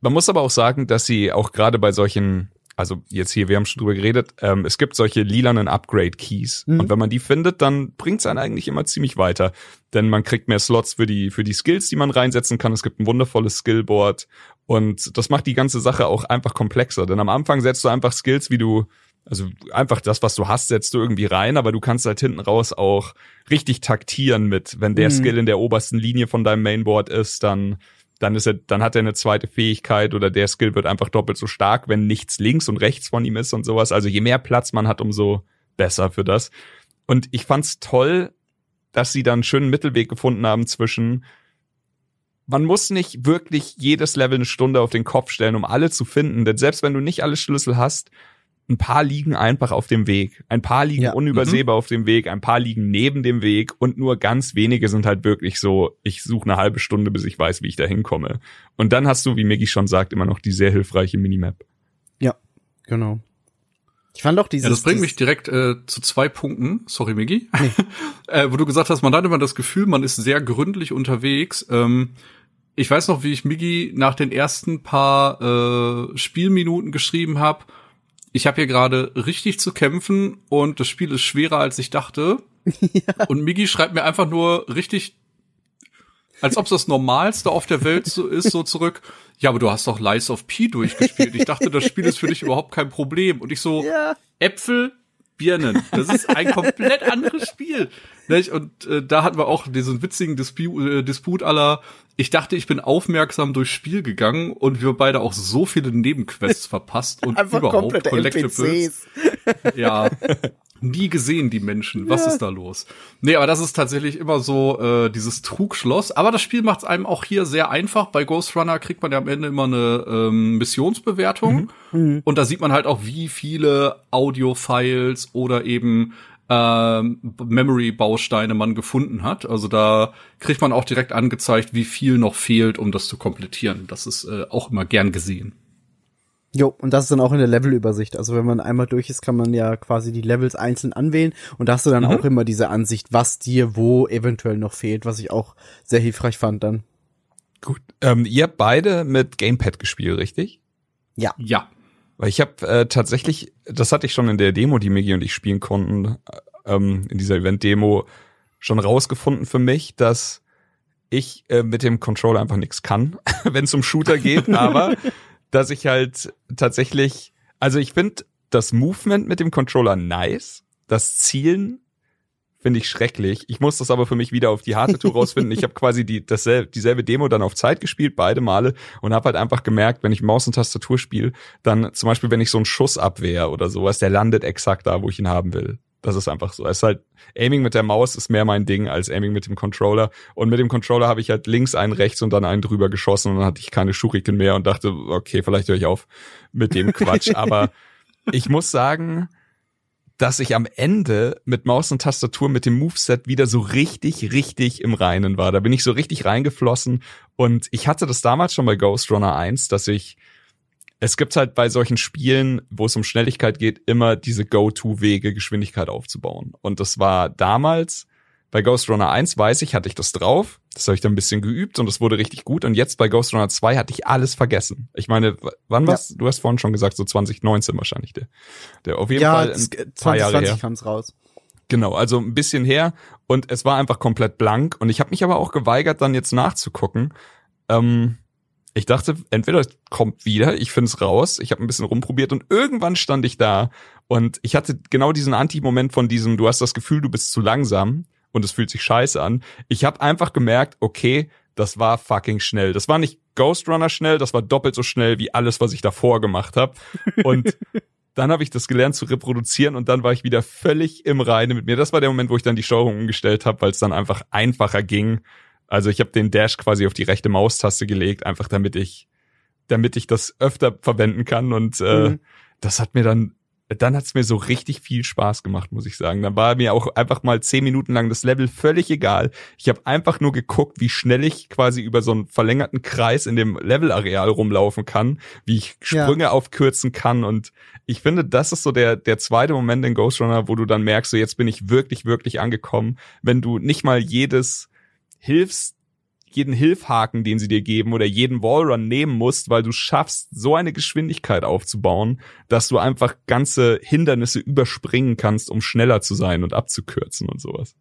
Man muss aber auch sagen, dass sie auch gerade bei solchen, also jetzt hier, wir haben schon drüber geredet, ähm, es gibt solche lilanen Upgrade-Keys. Mhm. Und wenn man die findet, dann bringt's einen eigentlich immer ziemlich weiter. Denn man kriegt mehr Slots für die, für die Skills, die man reinsetzen kann. Es gibt ein wundervolles Skillboard. Und das macht die ganze Sache auch einfach komplexer. Denn am Anfang setzt du einfach Skills, wie du, also einfach das, was du hast, setzt du irgendwie rein, aber du kannst halt hinten raus auch richtig taktieren mit, wenn der Mhm. Skill in der obersten Linie von deinem Mainboard ist, dann dann ist er, dann hat er eine zweite Fähigkeit oder der Skill wird einfach doppelt so stark, wenn nichts links und rechts von ihm ist und sowas. Also je mehr Platz man hat, umso besser für das. Und ich fand's toll, dass sie dann einen schönen Mittelweg gefunden haben zwischen man muss nicht wirklich jedes Level eine Stunde auf den Kopf stellen, um alle zu finden, denn selbst wenn du nicht alle Schlüssel hast, ein paar liegen einfach auf dem Weg. Ein paar liegen Ja. unübersehbar auf dem Weg, ein paar liegen neben dem Weg und nur ganz wenige sind halt wirklich so, ich suche eine halbe Stunde, bis ich weiß, wie ich da hinkomme. Und dann hast du, wie Miggy schon sagt, immer noch die sehr hilfreiche Minimap. Genau. Ich fand auch dieses. Ja, das bringt mich direkt äh, zu zwei Punkten. Sorry, Miggy. äh, wo du gesagt hast, man hat immer das Gefühl, man ist sehr gründlich unterwegs. Ähm, ich weiß noch, wie ich Miggy nach den ersten paar äh, Spielminuten geschrieben habe. Ich habe hier gerade richtig zu kämpfen und das Spiel ist schwerer, als ich dachte. Und Miggy schreibt mir einfach nur richtig, als ob es das Normalste auf der Welt so ist, so zurück. Ja, aber du hast doch Lies of P durchgespielt. Ich dachte, das Spiel ist für dich überhaupt kein Problem. Und ich so, Ja. Äpfel, Birnen. Das ist ein komplett anderes Spiel. Nicht? Und äh, da hatten wir auch diesen witzigen Dispu äh, Disput aller, ich dachte, ich bin aufmerksam durchs Spiel gegangen und wir beide auch so viele Nebenquests verpasst und Einfach überhaupt Collectibles. Ja. Nie gesehen, die Menschen. Was ist da los? Nee, aber das ist tatsächlich immer so äh, dieses Trugschloss. Aber das Spiel macht es einem auch hier sehr einfach. Bei Ghost Runner kriegt man ja am Ende immer eine ähm, Missionsbewertung. Und da sieht man halt auch, wie viele Audio-Files oder eben ähm, Memory-Bausteine man gefunden hat. Also da kriegt man auch direkt angezeigt, wie viel noch fehlt, um das zu komplettieren. Das ist äh, auch immer gern gesehen. Jo, und das ist dann auch in der Levelübersicht. Also wenn man einmal durch ist, kann man ja quasi die Levels einzeln anwählen und da hast du dann Mhm. auch immer diese Ansicht, was dir wo eventuell noch fehlt, was ich auch sehr hilfreich fand dann. Gut. Ähm, ihr habt beide mit Gamepad gespielt, richtig? Ja. Weil ich habe äh, tatsächlich, das hatte ich schon in der Demo, die Migi und ich spielen konnten, äh, ähm, in dieser Event-Demo schon rausgefunden für mich, dass ich äh, mit dem Controller einfach nichts kann, wenn es um Shooter geht, aber dass ich halt tatsächlich, also ich finde das Movement mit dem Controller nice, das Zielen finde ich schrecklich. Ich muss das aber für mich wieder auf die harte Tour rausfinden. Ich habe quasi die dasselbe, dieselbe Demo dann auf Zeit gespielt, beide Male und habe halt einfach gemerkt, wenn ich Maus und Tastatur spiele, dann zum Beispiel, wenn ich so einen Schuss abwehr oder sowas, der landet exakt da, wo ich ihn haben will. Das ist einfach so. Es ist halt, Aiming mit der Maus ist mehr mein Ding als Aiming mit dem Controller. Und mit dem Controller habe ich halt links einen rechts und dann einen drüber geschossen und dann hatte ich keine Schuriken mehr und dachte, okay, vielleicht höre ich auf mit dem Quatsch. Aber ich muss sagen, dass ich am Ende mit Maus und Tastatur mit dem Moveset wieder so richtig, richtig im Reinen war. Da bin ich so richtig reingeflossen und ich hatte das damals schon bei Ghost Runner 1, dass ich es gibt halt bei solchen Spielen, wo es um Schnelligkeit geht, immer diese Go-To-Wege, Geschwindigkeit aufzubauen. Und das war damals bei Ghost Runner 1, weiß ich, hatte ich das drauf. Das habe ich dann ein bisschen geübt und es wurde richtig gut. Und jetzt bei Ghost Runner 2 hatte ich alles vergessen. Ich meine, wann Ja. was? Du hast vorhin schon gesagt, so 2019 wahrscheinlich der. Der auf jeden ja, Fall ein paar Jahre her. 2020 kam's raus. Genau, also ein bisschen her und es war einfach komplett blank und ich habe mich aber auch geweigert, dann jetzt nachzugucken. Ähm, ich dachte, entweder es kommt wieder, ich finde es raus, ich habe ein bisschen rumprobiert und irgendwann stand ich da und ich hatte genau diesen Anti-Moment von diesem, du hast das Gefühl, du bist zu langsam und es fühlt sich scheiße an. Ich habe einfach gemerkt, okay, das war fucking schnell. Das war nicht Ghost Runner schnell, das war doppelt so schnell wie alles, was ich davor gemacht habe. Und dann habe ich das gelernt zu reproduzieren und dann war ich wieder völlig im Reinen mit mir. Das war der Moment, wo ich dann die Steuerung umgestellt habe, weil es dann einfach einfacher ging. Also ich habe den Dash quasi auf die rechte Maustaste gelegt, einfach damit ich, damit ich das öfter verwenden kann. Und äh, Mhm. das hat mir dann, dann hat's mir so richtig viel Spaß gemacht, muss ich sagen. Dann war mir auch einfach mal zehn Minuten lang das Level völlig egal. Ich habe einfach nur geguckt, wie schnell ich quasi über so einen verlängerten Kreis in dem Levelareal rumlaufen kann, wie ich Ja. Sprünge aufkürzen kann. Und ich finde, das ist so der, der zweite Moment in Ghost Runner, wo du dann merkst, so jetzt bin ich wirklich, wirklich angekommen, wenn du nicht mal jedes Hilfs, jeden Hilfhaken, den sie dir geben oder jeden Wallrun nehmen musst, weil du schaffst, so eine Geschwindigkeit aufzubauen, dass du einfach ganze Hindernisse überspringen kannst, um schneller zu sein und abzukürzen und sowas.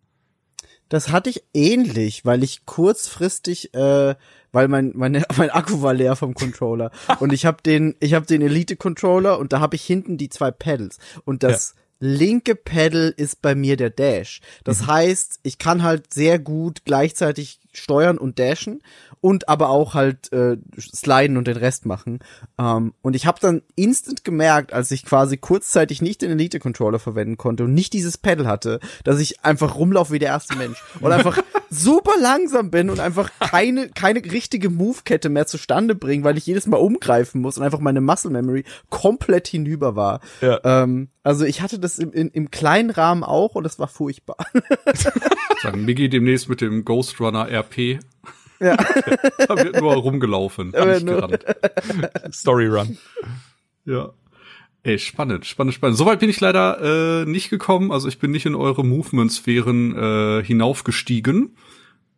Das hatte ich ähnlich, weil ich kurzfristig, äh, weil mein meine, mein Akku war leer vom Controller. Und ich habe den ich habe den Elite Controller und da habe ich hinten die zwei Pedals. Und das linke Pedal ist bei mir der Dash. Das Mhm. heißt, ich kann halt sehr gut gleichzeitig steuern und dashen und aber auch halt äh, sliden und den Rest machen. Ähm, und ich habe dann instant gemerkt, als ich quasi kurzzeitig nicht den Elite Controller verwenden konnte und nicht dieses Pedal hatte, dass ich einfach rumlaufe wie der erste Mensch und einfach super langsam bin und einfach keine keine richtige Move-Kette mehr zustande bringe, weil ich jedes Mal umgreifen muss und einfach meine Muscle Memory komplett hinüber war. Ja. Ähm, also ich hatte das im, im, im kleinen Rahmen auch und das war furchtbar. Sagen Miggy demnächst mit dem Ghost Runner RP. Ja. da wird nur rumgelaufen, nicht gerannt. Story Run. Ja. Ey, spannend, spannend, spannend. Soweit bin ich leider äh, nicht gekommen. Also ich bin nicht in eure Movement-Sphären äh, hinaufgestiegen.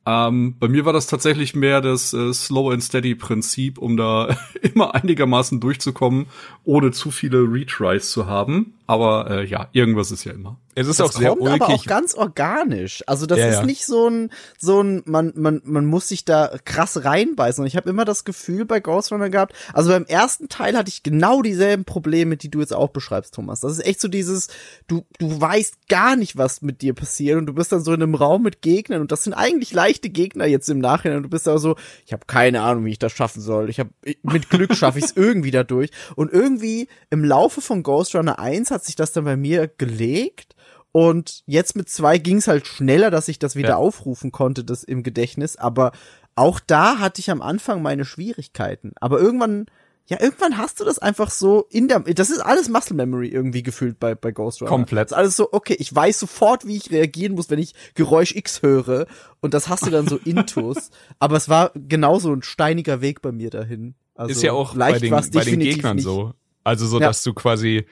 Ähm, bei mir war das tatsächlich mehr das äh, Slow and Steady Prinzip, um da immer einigermaßen durchzukommen, ohne zu viele Retries zu haben. Aber äh, ja, irgendwas ist ja immer. Es ist das auch sehr kommt aber auch ulkig. ganz organisch. Also das Ja, ist ja. nicht so ein so ein man man man muss sich da krass reinbeißen. Und ich habe immer das Gefühl bei Ghost Runner gehabt. Also beim ersten Teil hatte ich genau dieselben Probleme, die du jetzt auch beschreibst, Thomas. Das ist echt so dieses du du weißt gar nicht, was mit dir passiert und du bist dann so in einem Raum mit Gegnern und das sind eigentlich leichte Gegner jetzt im Nachhinein und du bist da so, ich habe keine Ahnung, wie ich das schaffen soll. Ich habe mit Glück schaffe ich es irgendwie dadurch und irgendwie im Laufe von Ghost Runner 1 hat sich das dann bei mir gelegt und jetzt mit zwei ging es halt schneller, dass ich das wieder Ja. aufrufen konnte, das im Gedächtnis. Aber auch da hatte ich am Anfang meine Schwierigkeiten. Aber irgendwann, ja, irgendwann hast du das einfach so in der, das ist alles Muscle Memory irgendwie gefühlt bei, bei Ghost Runner. Komplett. Das ist alles so, okay, ich weiß sofort, wie ich reagieren muss, wenn ich Geräusch X höre. Und das hast du dann so intus. Aber es war genauso ein steiniger Weg bei mir dahin. Also ist ja auch bei leicht den, war's bei den Gegnern nicht. so. Also so, Ja. dass du quasi,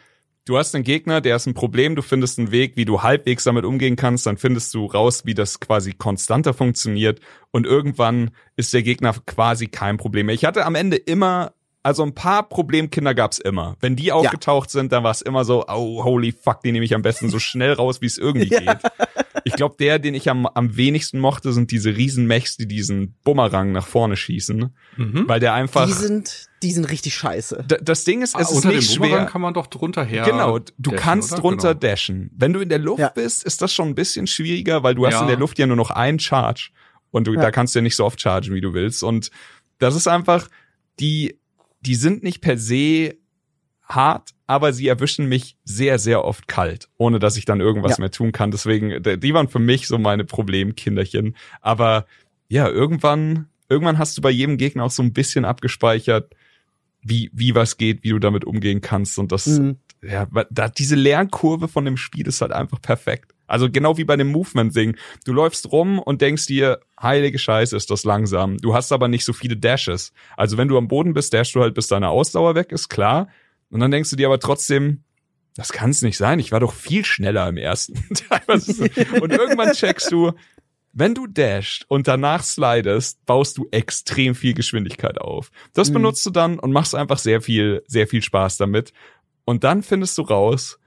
du hast einen Gegner, der ist ein Problem, du findest einen Weg, wie du halbwegs damit umgehen kannst, dann findest du raus, wie das quasi konstanter funktioniert und irgendwann ist der Gegner quasi kein Problem mehr. Ich hatte am Ende immer, also ein paar Problemkinder gab's immer. Wenn die aufgetaucht sind, dann war es immer so, oh, holy fuck, die nehme ich am besten so schnell raus, wie es irgendwie Ja. geht. Ich glaube, der, den ich am, am wenigsten mochte, sind diese Riesenmechs, die diesen Bumerang nach vorne schießen, Mhm. weil der einfach Die sind, die sind richtig scheiße. Das Ding ist, es Ah, ist unter nicht dem Bumerang schwer. kann man doch drunter her. Genau, du dashen, kannst oder? drunter Genau. dashen. Wenn du in der Luft Ja. bist, ist das schon ein bisschen schwieriger, weil du hast Ja. in der Luft ja nur noch einen Charge und du, Ja. da kannst du ja nicht so oft chargen, wie du willst. Und das ist einfach, die, die sind nicht per se hart, aber sie erwischen mich sehr, sehr oft kalt, ohne dass ich dann irgendwas Ja. mehr tun kann. Deswegen, die waren für mich so meine Problemkinderchen. Aber ja, irgendwann, irgendwann hast du bei jedem Gegner auch so ein bisschen abgespeichert, wie, wie was geht, wie du damit umgehen kannst. Und das, Mhm. ja, da, diese Lernkurve von dem Spiel ist halt einfach perfekt. Also genau wie bei dem Movement-Ding. Du läufst rum und denkst dir, heilige Scheiße, ist das langsam. Du hast aber nicht so viele Dashes. Also wenn du am Boden bist, dashst du halt, bis deine Ausdauer weg ist, klar. Und dann denkst du dir aber trotzdem, das kann es nicht sein. Ich war doch viel schneller im ersten. So- und irgendwann checkst du, wenn du dashst und danach slidest, baust du extrem viel Geschwindigkeit auf. Das Mhm. benutzt du dann und machst einfach sehr viel, sehr viel Spaß damit. Und dann findest du raus,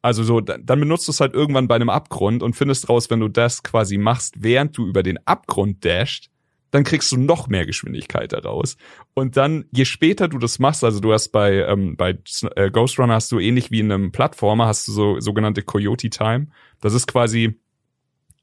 also so, dann dann benutzt du es halt irgendwann bei einem Abgrund und findest raus, wenn du das quasi machst, während du über den Abgrund dashst, dann kriegst du noch mehr Geschwindigkeit daraus. Und dann, je später du das machst, also du hast bei, ähm, bei äh, Ghost Runner hast du ähnlich wie in einem Plattformer, hast du so sogenannte Coyote Time. Das ist quasi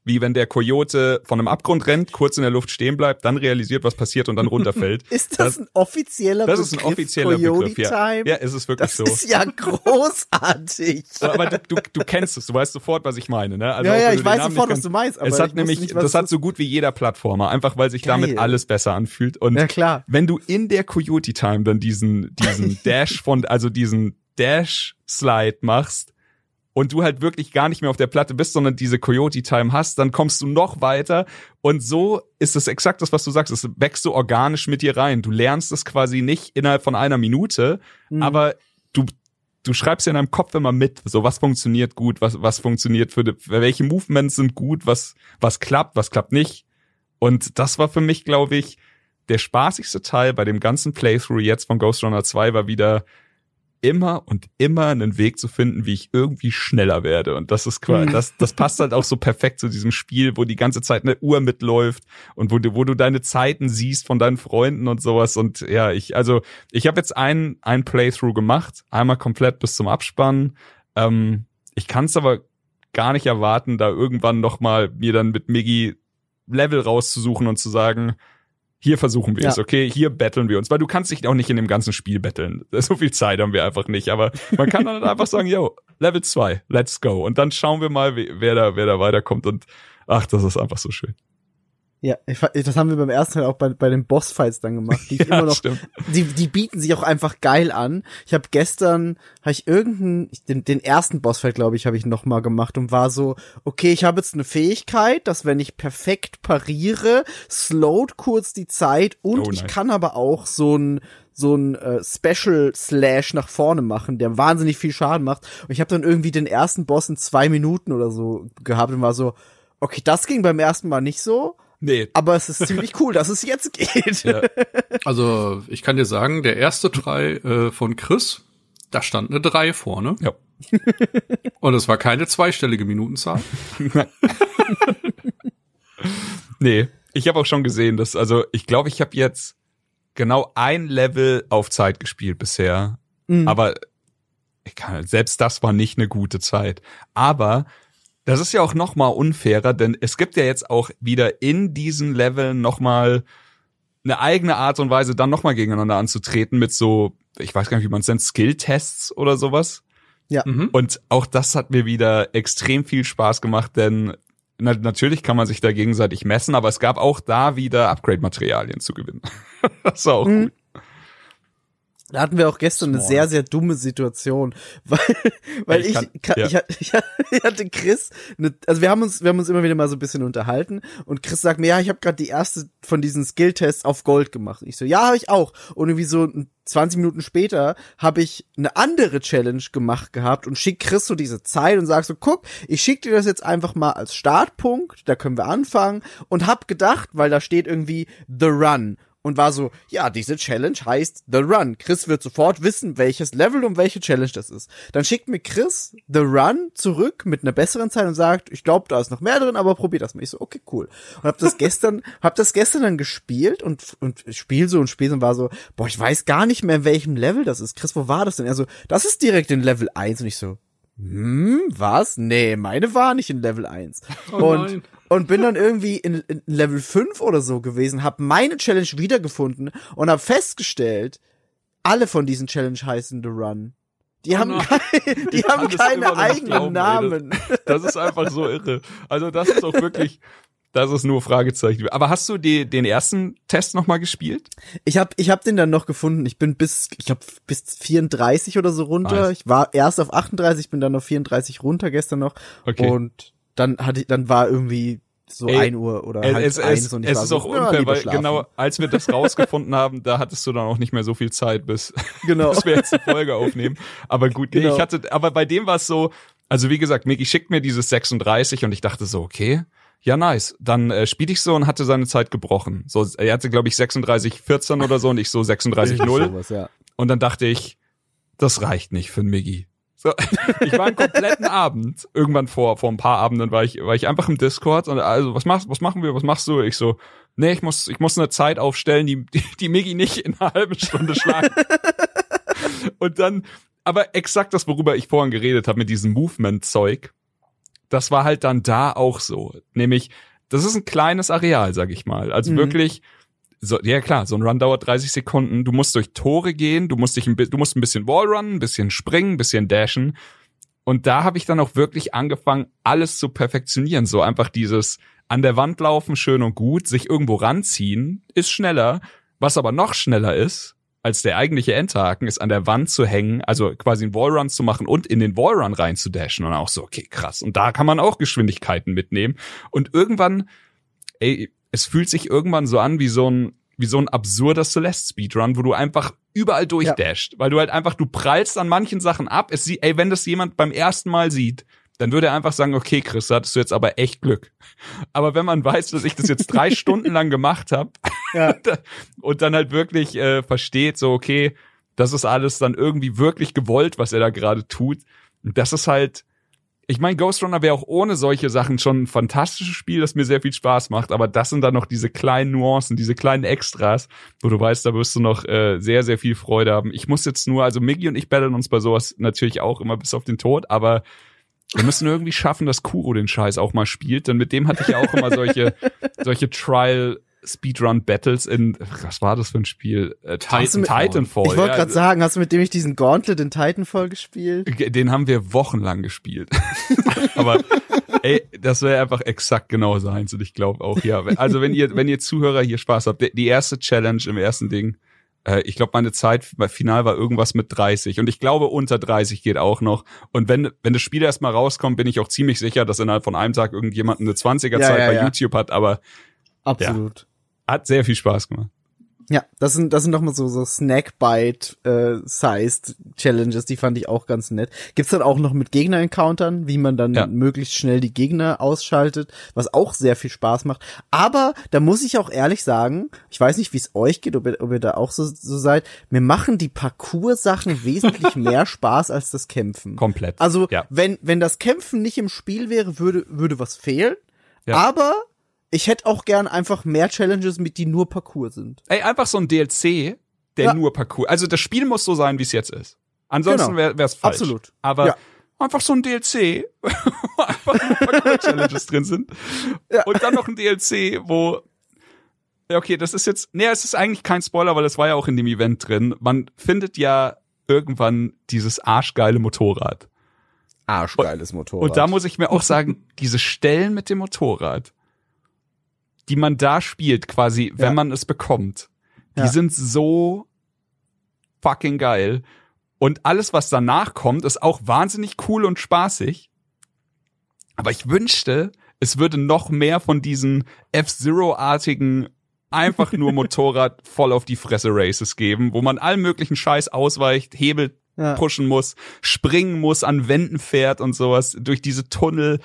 wie wenn der Coyote von einem Abgrund rennt, kurz in der Luft stehen bleibt, dann realisiert, was passiert und dann runterfällt. Ist das, ein offizieller Das Begriff? ist ein offizieller Coyote Begriff, ja. Time? Ja, ist es wirklich das so. ist ja großartig. aber du, du, du kennst es, du weißt sofort, was ich meine, ne? Also ja, ja, ich weiß sofort, nicht was du meinst. Aber es hat nämlich, nicht, das hat so gut wie jeder Plattformer, einfach weil sich damit Geil. alles besser anfühlt. Und Ja, klar. wenn du in der Coyote Time dann diesen, diesen Dash von, also diesen Dash Slide machst und du halt wirklich gar nicht mehr auf der Platte bist, sondern diese Coyote Time hast, dann kommst du noch weiter und so ist es exakt das, was du sagst. Es wächst so organisch mit dir rein. Du lernst es quasi nicht innerhalb von einer Minute, Mhm. aber du du schreibst ja in deinem Kopf immer mit, so was funktioniert gut, was was funktioniert für, die, welche Movements sind gut, was was klappt, was klappt nicht. Und das war für mich, glaube ich, der spaßigste Teil bei dem ganzen Playthrough jetzt von Ghost Runner 2 war wieder immer und immer einen Weg zu finden, wie ich irgendwie schneller werde. Und das ist quasi, Hm. das, das passt halt auch so perfekt zu diesem Spiel, wo die ganze Zeit eine Uhr mitläuft und wo du, wo du deine Zeiten siehst von deinen Freunden und sowas. Und ja, ich, also ich habe jetzt ein, ein Playthrough gemacht, einmal komplett bis zum Abspann. Ähm, ich kann es aber gar nicht erwarten, da irgendwann noch mal mir dann mit Miggy Level rauszusuchen und zu sagen, hier versuchen wir Ja. es, okay, hier betteln wir uns, weil du kannst dich auch nicht in dem ganzen Spiel betteln. So viel Zeit haben wir einfach nicht, aber man kann dann einfach sagen, yo, Level 2, let's go. Und dann schauen wir mal, wer da, wer da weiterkommt und ach, das ist einfach so schön. Ja, ich, das haben wir beim ersten Teil auch bei, bei den Bossfights dann gemacht, die ich immer noch stimmt. die, die bieten sich auch einfach geil an. Ich habe gestern, habe ich irgendeinen, den, den ersten Bossfight, glaube ich, habe ich noch mal gemacht und war so, okay, ich habe jetzt eine Fähigkeit, dass wenn ich perfekt pariere, slowt kurz die Zeit und Oh, ich kann aber auch so ein so ein äh, Special Slash nach vorne machen, der wahnsinnig viel Schaden macht. Und ich habe dann irgendwie den ersten Boss in zwei Minuten oder so gehabt und war so, okay, das ging beim ersten Mal nicht so, Nee, aber es ist ziemlich cool, dass es jetzt geht. ja, Also, ich kann dir sagen, der erste Try äh, von Chris, da stand eine 3 vorne. ja. Und es war keine zweistellige Minutenzahl. nee, ich habe auch schon gesehen, dass also ich glaube, ich habe jetzt genau ein Level auf Zeit gespielt bisher, mhm. aber ich kann, selbst das war nicht eine gute Zeit. Aber das ist ja auch noch mal unfairer, denn es gibt ja jetzt auch wieder in diesen Leveln noch mal eine eigene Art und Weise, dann noch mal gegeneinander anzutreten mit so, ich weiß gar nicht, wie man es nennt, Skill-Tests oder sowas. Ja. Mhm. Und auch das hat mir wieder extrem viel Spaß gemacht, denn na, natürlich kann man sich da gegenseitig messen, aber es gab auch da wieder Upgrade-Materialien zu gewinnen. das war auch mhm. gut. Da hatten wir auch gestern Small. eine sehr, sehr dumme Situation, weil, weil ich, ich, kann, ja. ich, ich, hatte Chris, eine, also wir haben uns, wir haben uns immer wieder mal so ein bisschen unterhalten und Chris sagt mir, ja, ich habe gerade die erste von diesen Skill-Tests auf Gold gemacht. Ich so, ja, habe ich auch. Und irgendwie so 20 Minuten später habe ich eine andere Challenge gemacht gehabt und schick Chris so diese Zeit und sag so, guck, ich schick dir das jetzt einfach mal als Startpunkt, da können wir anfangen und hab gedacht, weil da steht irgendwie The Run und war so, ja, diese Challenge heißt The Run. Chris wird sofort wissen, welches Level und welche Challenge das ist. Dann schickt mir Chris The Run zurück mit einer besseren Zeit und sagt, ich glaube, da ist noch mehr drin, aber probier das mal. Ich so, okay, cool. Und hab das gestern, hab das gestern dann gespielt und, und spiel so und spiel und war so, boah, ich weiß gar nicht mehr, in welchem Level das ist. Chris, wo war das denn? Er so, das ist direkt in Level 1 und ich so, hm, was? Nee, meine war nicht in Level 1. Oh und, nein. Und bin dann irgendwie in, in, Level 5 oder so gewesen, hab meine Challenge wiedergefunden und hab festgestellt, alle von diesen Challenge heißen The Run. Die oh haben, keine, die haben keine eigenen glauben, Namen. Ey, das, das ist einfach so irre. Also das ist auch wirklich, das ist nur Fragezeichen. Aber hast du die, den ersten Test noch mal gespielt? Ich habe ich hab den dann noch gefunden. Ich bin bis, ich glaube, bis 34 oder so runter. Nice. Ich war erst auf 38, bin dann auf 34 runter gestern noch. Okay. Und dann hatte ich, dann war irgendwie so Ey, ein Uhr oder halb es, eins es, und ich es war ist so, auch unfair, ja, weil schlafen. genau als wir das rausgefunden haben, da hattest du dann auch nicht mehr so viel Zeit, bis, genau. bis wir jetzt die Folge aufnehmen. Aber gut, genau. ich hatte, aber bei dem war es so, also wie gesagt, Miki schickt mir dieses 36 und ich dachte so, okay, ja, nice. Dann äh, spiele ich so und hatte seine Zeit gebrochen. So, er hatte, glaube ich, 36, 14 oder so und ich so 36, 0. ja. Und dann dachte ich, das reicht nicht für ein Miggi. So, ich war einen kompletten Abend, irgendwann vor, vor ein paar Abenden war ich, war ich einfach im Discord und also, was machst, was machen wir, was machst du? Ich so, nee, ich muss, ich muss eine Zeit aufstellen, die, die, die Miggi nicht in einer halben Stunde schlagen. und dann, aber exakt das, worüber ich vorhin geredet habe, mit diesem Movement-Zeug das war halt dann da auch so. Nämlich, das ist ein kleines Areal, sag ich mal. Also mhm. wirklich, so, ja klar, so ein Run dauert 30 Sekunden. Du musst durch Tore gehen, du musst dich ein, du musst ein bisschen Wallrunnen, ein bisschen springen, ein bisschen dashen. Und da habe ich dann auch wirklich angefangen, alles zu perfektionieren. So einfach dieses an der Wand laufen, schön und gut, sich irgendwo ranziehen, ist schneller. Was aber noch schneller ist, als der eigentliche Endhaken ist, an der Wand zu hängen, also quasi einen Wallrun zu machen und in den Wallrun rein zu dashen und auch so, okay, krass. Und da kann man auch Geschwindigkeiten mitnehmen. Und irgendwann, ey, es fühlt sich irgendwann so an wie so ein, wie so ein absurder Celeste Speedrun, wo du einfach überall durchdasht, ja. weil du halt einfach, du prallst an manchen Sachen ab. Es sieht, ey, wenn das jemand beim ersten Mal sieht, dann würde er einfach sagen, okay, Chris, da hattest du jetzt aber echt Glück. Aber wenn man weiß, dass ich das jetzt drei Stunden lang gemacht habe ja. und dann halt wirklich äh, versteht, so, okay, das ist alles dann irgendwie wirklich gewollt, was er da gerade tut. Das ist halt, ich meine, Ghost Runner wäre auch ohne solche Sachen schon ein fantastisches Spiel, das mir sehr viel Spaß macht, aber das sind dann noch diese kleinen Nuancen, diese kleinen Extras, wo du weißt, da wirst du noch äh, sehr, sehr viel Freude haben. Ich muss jetzt nur, also Miggy und ich battlen uns bei sowas natürlich auch immer bis auf den Tod, aber wir müssen irgendwie schaffen, dass Kuro den Scheiß auch mal spielt, denn mit dem hatte ich ja auch immer solche, solche Trial Speedrun Battles in, was war das für ein Spiel? Äh, Titan, Titanfall. Ich wollte ja. gerade sagen, hast du mit dem ich diesen Gauntlet in Titanfall gespielt? Den haben wir wochenlang gespielt. Aber ey, das wäre einfach exakt genau seins und ich glaube auch, ja. Also wenn ihr, wenn ihr Zuhörer hier Spaß habt, die erste Challenge im ersten Ding, äh, ich glaube, meine Zeit bei Final war irgendwas mit 30 und ich glaube, unter 30 geht auch noch. Und wenn, wenn das Spiel erstmal rauskommt, bin ich auch ziemlich sicher, dass innerhalb von einem Tag irgendjemand eine 20er Zeit ja, ja, bei. YouTube hat, aber absolut. Hat sehr viel Spaß gemacht. Ja, das sind das sind nochmal so so Snackbite äh, sized Challenges, die fand ich auch ganz nett. Gibt's dann auch noch mit Gegner Encountern, wie man dann Ja. möglichst schnell die Gegner ausschaltet, was auch sehr viel Spaß macht. Aber da muss ich auch ehrlich sagen, ich weiß nicht, wie es euch geht, ob ihr, ob ihr da auch so, so seid, mir machen die Parcours Sachen wesentlich mehr Spaß als das Kämpfen. Komplett. Also, ja. wenn, wenn das Kämpfen nicht im Spiel wäre, würde, würde was fehlen. Ja. Aber ich hätte auch gern einfach mehr Challenges, mit die nur Parcours sind. Ey, einfach so ein DLC, der Ja. nur Parcours. Also das Spiel muss so sein, wie es jetzt ist. Ansonsten Genau. wäre es falsch. Absolut. Aber Ja. einfach so ein DLC, wo einfach nur Parcours-Challenges drin sind. Ja. Und dann noch ein DLC, wo ja, okay, das ist jetzt, nee, es ist eigentlich kein Spoiler, weil es war ja auch in dem Event drin. Man findet ja irgendwann dieses arschgeile Motorrad. Arschgeiles Motorrad. Und da muss ich mir auch sagen, diese Stellen mit dem Motorrad, die man da spielt, quasi, wenn Ja. man es bekommt, die Ja. sind so fucking geil. Und alles, was danach kommt, ist auch wahnsinnig cool und spaßig. Aber ich wünschte, es würde noch mehr von diesen F-Zero-artigen, einfach nur Motorrad voll auf die Fresse Races geben, wo man allen möglichen Scheiß ausweicht, Hebel Ja. pushen muss, springen muss, an Wänden fährt und sowas, durch diese Tunnel.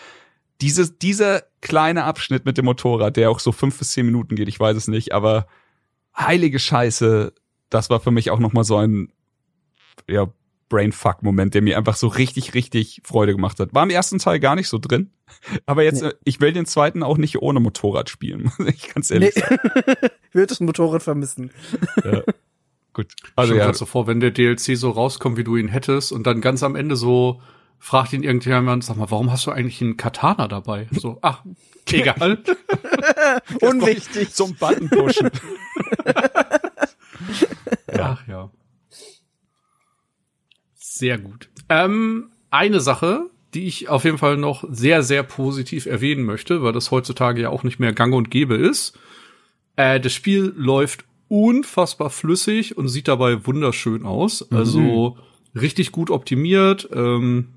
Diese, dieser kleine Abschnitt mit dem Motorrad, der auch so fünf bis zehn Minuten geht, ich weiß es nicht, aber heilige Scheiße, das war für mich auch nochmal so ein, ja, Brainfuck-Moment, der mir einfach so richtig, richtig Freude gemacht hat. War im ersten Teil gar nicht so drin. Aber jetzt, Nee. ich will den zweiten auch nicht ohne Motorrad spielen, muss ich ganz ehrlich Nee. sagen. ich würde das Motorrad vermissen. Ja. Gut. Also Schon ja, so vor, wenn der DLC so rauskommt, wie du ihn hättest und dann ganz am Ende so fragt ihn irgendjemand, sag mal, warum hast du eigentlich einen Katana dabei? So, ach, egal. Unwichtig. zum Button pushen. Ach ja. Sehr gut. Ähm, eine Sache, die ich auf jeden Fall noch sehr, sehr positiv erwähnen möchte, weil das heutzutage ja auch nicht mehr gang und gäbe ist. Äh, das Spiel läuft unfassbar flüssig und sieht dabei wunderschön aus. Also richtig gut optimiert. Ähm,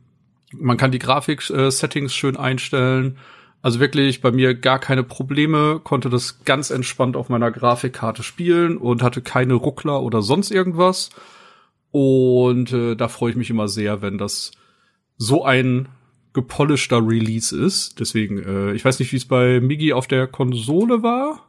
man kann die Grafik-Settings schön einstellen. Also wirklich bei mir gar keine Probleme, konnte das ganz entspannt auf meiner Grafikkarte spielen und hatte keine Ruckler oder sonst irgendwas. Und äh, da freue ich mich immer sehr, wenn das so ein gepolischter Release ist. Deswegen, äh, ich weiß nicht, wie es bei Migi auf der Konsole war.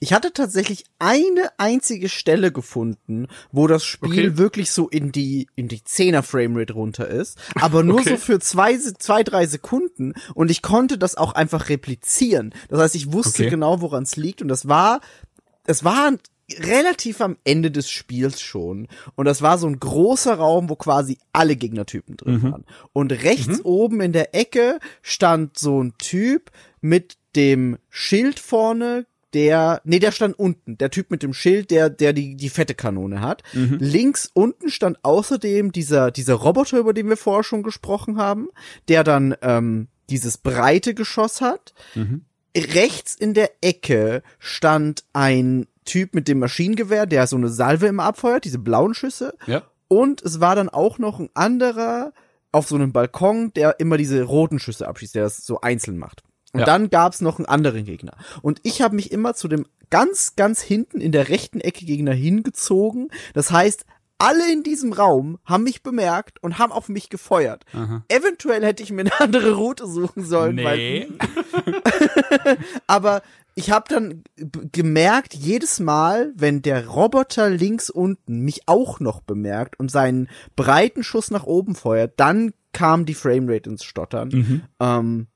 Ich hatte tatsächlich eine einzige Stelle gefunden, wo das Spiel Okay. wirklich so in die in die 10er Framerate runter ist, aber nur Okay. so für zwei, zwei, drei Sekunden und ich konnte das auch einfach replizieren. Das heißt, ich wusste Okay. genau, woran es liegt und das war es war relativ am Ende des Spiels schon und das war so ein großer Raum, wo quasi alle Gegnertypen drin waren. Und rechts oben in der Ecke stand so ein Typ mit dem Schild vorne, der, nee, der stand unten, der Typ mit dem Schild, der, der die, die fette Kanone hat. Links unten stand außerdem dieser, dieser Roboter, über den wir vorher schon gesprochen haben, der dann ähm, dieses breite Geschoss hat. Rechts in der Ecke stand ein Typ mit dem Maschinengewehr, der so eine Salve immer abfeuert, diese blauen Schüsse. Ja. Und es war dann auch noch ein anderer auf so einem Balkon, der immer diese roten Schüsse abschießt, der das so einzeln macht. Und Ja. dann gab's noch einen anderen Gegner. Und ich habe mich immer zu dem ganz, ganz hinten in der rechten Ecke Gegner hingezogen. Das heißt, alle in diesem Raum haben mich bemerkt und haben auf mich gefeuert. Eventuell hätte ich mir eine andere Route suchen sollen, Nee. aber ich habe dann gemerkt, jedes Mal, wenn der Roboter links unten mich auch noch bemerkt und seinen breiten Schuss nach oben feuert, dann kam die Framerate ins Stottern. Ähm,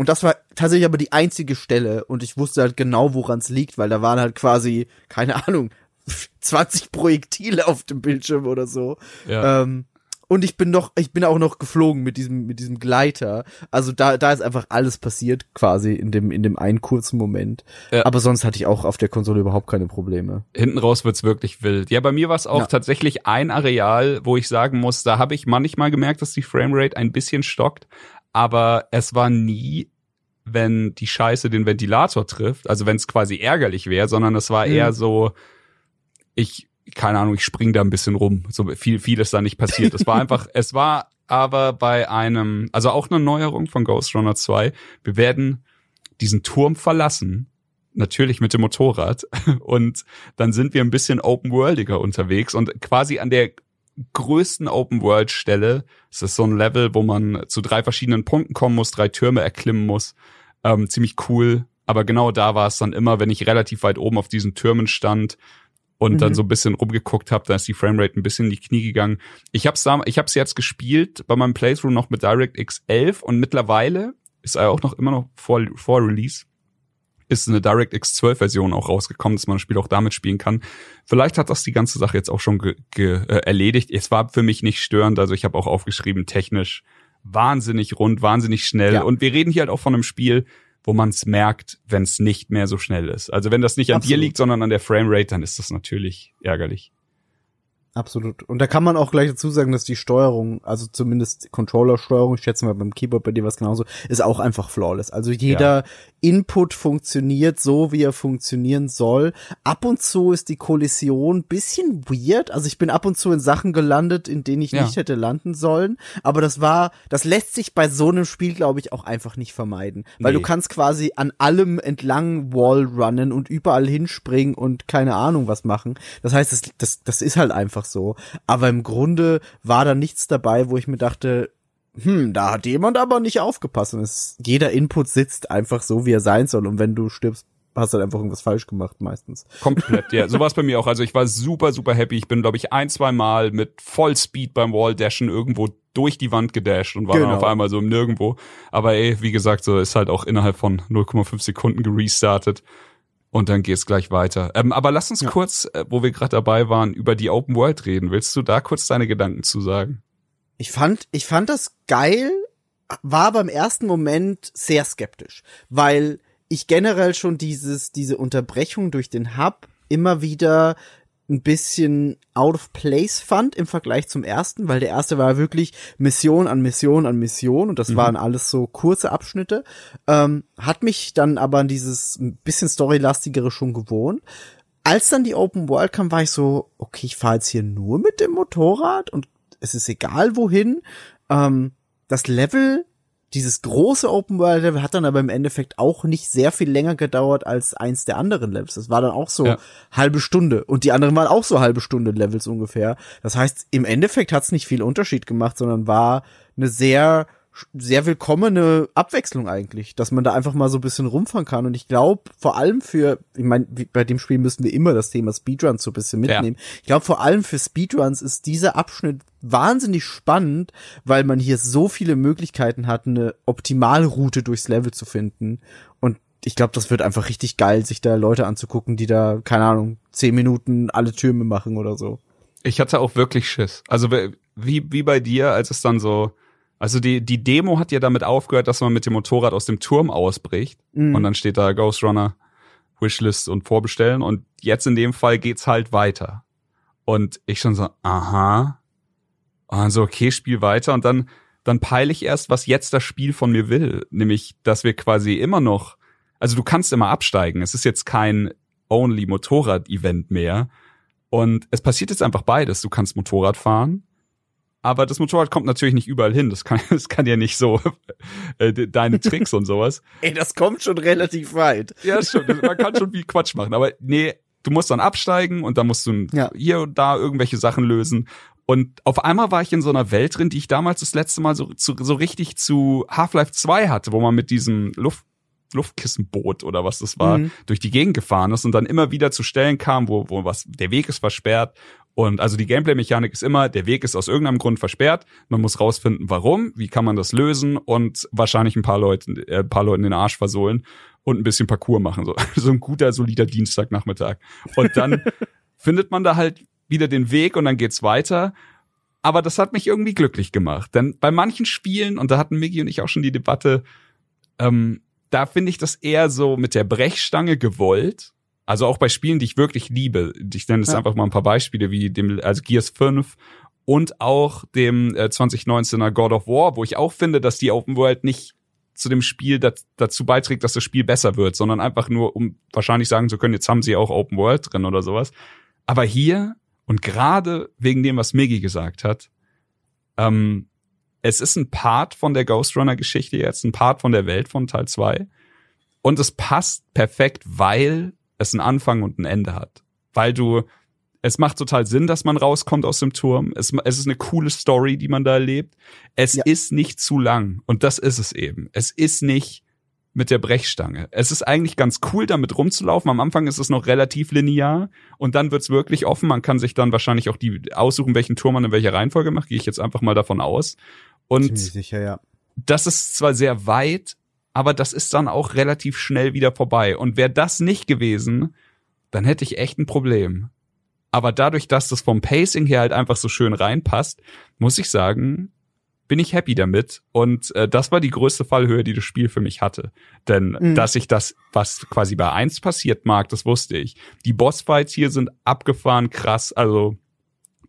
und das war tatsächlich aber die einzige Stelle und ich wusste halt genau, woran es liegt, weil da waren halt quasi, keine Ahnung, 20 Projektile auf dem Bildschirm oder so. Ja. Ähm, und ich bin noch, ich bin auch noch geflogen mit diesem, mit diesem Gleiter. Also da, da ist einfach alles passiert quasi in dem, in dem einen kurzen Moment. Ja. Aber sonst hatte ich auch auf der Konsole überhaupt keine Probleme. Hinten raus wird's wirklich wild. Ja, bei mir war es auch Ja. tatsächlich ein Areal, wo ich sagen muss, da habe ich manchmal gemerkt, dass die Framerate ein bisschen stockt, aber es war nie, wenn die Scheiße den Ventilator trifft, also wenn es quasi ärgerlich wäre, sondern es war Mhm. eher so, ich, keine Ahnung, ich spring da ein bisschen rum. So viel, viel ist da nicht passiert. Es war einfach, es war aber bei einem, also auch eine Neuerung von Ghost Runner 2, wir werden diesen Turm verlassen natürlich mit dem Motorrad. Und dann sind wir ein bisschen open-worldiger unterwegs und quasi an der größten Open-World-Stelle. Es ist so ein Level, wo man zu drei verschiedenen Punkten kommen muss, drei Türme erklimmen muss. Ähm, ziemlich cool. Aber genau da war es dann immer, wenn ich relativ weit oben auf diesen Türmen stand und mhm. dann so ein bisschen rumgeguckt habe, da ist die Framerate ein bisschen in die Knie gegangen. Ich hab's da, ich hab's jetzt gespielt bei meinem Playthrough noch mit DirectX 11 und mittlerweile ist er auch noch immer noch vor, vor Release ist eine DirectX 12 Version auch rausgekommen, dass man das Spiel auch damit spielen kann. Vielleicht hat das die ganze Sache jetzt auch schon ge ge äh, erledigt. Es war für mich nicht störend, also ich habe auch aufgeschrieben, technisch wahnsinnig rund, wahnsinnig schnell. Ja. Und wir reden hier halt auch von einem Spiel, wo man es merkt, wenn es nicht mehr so schnell ist. Also wenn das nicht an Absolut. dir liegt, sondern an der Framerate, dann ist das natürlich ärgerlich. Absolut. Und da kann man auch gleich dazu sagen, dass die Steuerung, also zumindest Controller-Steuerung, ich schätze mal beim Keyboard bei dir was genauso, ist auch einfach flawless. Also jeder ja. Input funktioniert so, wie er funktionieren soll. Ab und zu ist die Kollision bisschen weird. Also ich bin ab und zu in Sachen gelandet, in denen ich ja. nicht hätte landen sollen. Aber das war, das lässt sich bei so einem Spiel, glaube ich, auch einfach nicht vermeiden. Weil nee. du kannst quasi an allem entlang Wall runnen und überall hinspringen und keine Ahnung was machen. Das heißt, das, das, das ist halt einfach einfach so. Aber im Grunde war da nichts dabei, wo ich mir dachte, hm, da hat jemand aber nicht aufgepasst. Und es, jeder Input sitzt einfach so, wie er sein soll. Und wenn du stirbst, hast du halt einfach irgendwas falsch gemacht meistens. Komplett, ja. So war es bei mir auch. Also ich war super, super happy. Ich bin, glaube ich, ein, zwei Mal mit Vollspeed beim Wall-Dashen irgendwo durch die Wand gedasht und war genau. dann auf einmal so im Nirgendwo. Aber ey, wie gesagt, so ist halt auch innerhalb von 0,5 Sekunden gerestartet. Und dann geht's gleich weiter. Ähm, aber lass uns ja. kurz, äh, wo wir gerade dabei waren, über die Open World reden. Willst du da kurz deine Gedanken zu sagen? Ich fand, ich fand das geil, war beim ersten Moment sehr skeptisch, weil ich generell schon dieses, diese Unterbrechung durch den Hub immer wieder ein bisschen out of place fand im Vergleich zum ersten, weil der erste war wirklich Mission an Mission an Mission und das mhm. waren alles so kurze Abschnitte. Ähm, hat mich dann aber an dieses ein bisschen storylastigere schon gewohnt. Als dann die Open World kam, war ich so, okay, ich fahre jetzt hier nur mit dem Motorrad und es ist egal wohin. Ähm, das Level dieses große Open World Level hat dann aber im Endeffekt auch nicht sehr viel länger gedauert als eins der anderen Levels. Das war dann auch so ja. halbe Stunde und die anderen waren auch so halbe Stunde Levels ungefähr. Das heißt, im Endeffekt hat es nicht viel Unterschied gemacht, sondern war eine sehr sehr willkommene Abwechslung eigentlich, dass man da einfach mal so ein bisschen rumfahren kann. Und ich glaube, vor allem für, ich meine, bei dem Spiel müssen wir immer das Thema Speedruns so ein bisschen mitnehmen. Ja. Ich glaube, vor allem für Speedruns ist dieser Abschnitt wahnsinnig spannend, weil man hier so viele Möglichkeiten hat, eine Optimalroute durchs Level zu finden. Und ich glaube, das wird einfach richtig geil, sich da Leute anzugucken, die da, keine Ahnung, zehn Minuten alle Türme machen oder so. Ich hatte auch wirklich Schiss. Also wie, wie bei dir, als es dann so, also die, die Demo hat ja damit aufgehört, dass man mit dem Motorrad aus dem Turm ausbricht. Mhm. Und dann steht da Ghost Runner, Wishlist und Vorbestellen. Und jetzt in dem Fall geht's halt weiter. Und ich schon so, aha. Und so, okay, Spiel weiter. Und dann, dann peile ich erst, was jetzt das Spiel von mir will. Nämlich, dass wir quasi immer noch, also du kannst immer absteigen. Es ist jetzt kein only Motorrad-Event mehr. Und es passiert jetzt einfach beides. Du kannst Motorrad fahren aber das Motorrad kommt natürlich nicht überall hin. Das kann, das kann ja nicht so äh, deine Tricks und sowas. Ey, das kommt schon relativ weit. Ja, schon. Man kann schon viel Quatsch machen. Aber nee, du musst dann absteigen und dann musst du ja. hier und da irgendwelche Sachen lösen. Und auf einmal war ich in so einer Welt drin, die ich damals das letzte Mal so, zu, so richtig zu Half-Life 2 hatte, wo man mit diesem Luft, Luftkissenboot oder was das war, mhm. durch die Gegend gefahren ist und dann immer wieder zu Stellen kam, wo, wo was, der Weg ist versperrt und also die Gameplay-Mechanik ist immer, der Weg ist aus irgendeinem Grund versperrt. Man muss rausfinden, warum, wie kann man das lösen und wahrscheinlich ein paar Leute, äh, ein paar Leuten den Arsch versohlen und ein bisschen Parcours machen. So, so ein guter, solider Dienstagnachmittag. Und dann findet man da halt wieder den Weg und dann geht's weiter. Aber das hat mich irgendwie glücklich gemacht. Denn bei manchen Spielen, und da hatten Miggy und ich auch schon die Debatte, ähm, da finde ich das eher so mit der Brechstange gewollt also auch bei Spielen, die ich wirklich liebe. Ich nenne es ja. einfach mal ein paar Beispiele wie dem, also Gears 5 und auch dem äh, 2019er God of War, wo ich auch finde, dass die Open World nicht zu dem Spiel dat, dazu beiträgt, dass das Spiel besser wird, sondern einfach nur, um wahrscheinlich sagen zu können, jetzt haben sie auch Open World drin oder sowas. Aber hier und gerade wegen dem, was Miggy gesagt hat, ähm, es ist ein Part von der Ghost Runner Geschichte jetzt, ein Part von der Welt von Teil 2 Und es passt perfekt, weil es einen Anfang und ein Ende hat. Weil du, es macht total Sinn, dass man rauskommt aus dem Turm. Es, es ist eine coole Story, die man da erlebt. Es Ja. ist nicht zu lang. Und das ist es eben. Es ist nicht mit der Brechstange. Es ist eigentlich ganz cool, damit rumzulaufen. Am Anfang ist es noch relativ linear und dann wird's wirklich offen. Man kann sich dann wahrscheinlich auch die aussuchen, welchen Turm man in welcher Reihenfolge macht. Gehe ich jetzt einfach mal davon aus. Und sicher, ja. das ist zwar sehr weit, aber das ist dann auch relativ schnell wieder vorbei. Und wäre das nicht gewesen, dann hätte ich echt ein Problem. Aber dadurch, dass das vom Pacing her halt einfach so schön reinpasst, muss ich sagen, bin ich happy damit. Und äh, das war die größte Fallhöhe, die das Spiel für mich hatte. Denn Mhm. dass ich das, was quasi bei eins passiert mag, das wusste ich. Die Bossfights hier sind abgefahren krass, also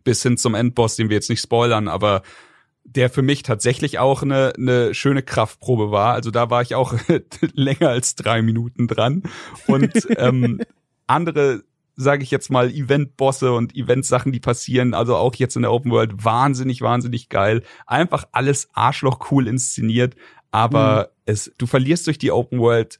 bis hin zum Endboss, den wir jetzt nicht spoilern, aber der für mich tatsächlich auch eine, eine schöne Kraftprobe war. Also da war ich auch länger als drei Minuten dran. Und ähm, andere, sage ich jetzt mal, Event-Bosse und Event-Sachen, die passieren, also auch jetzt in der Open World, wahnsinnig, wahnsinnig geil. Einfach alles arschloch cool inszeniert, aber es, du verlierst durch die Open World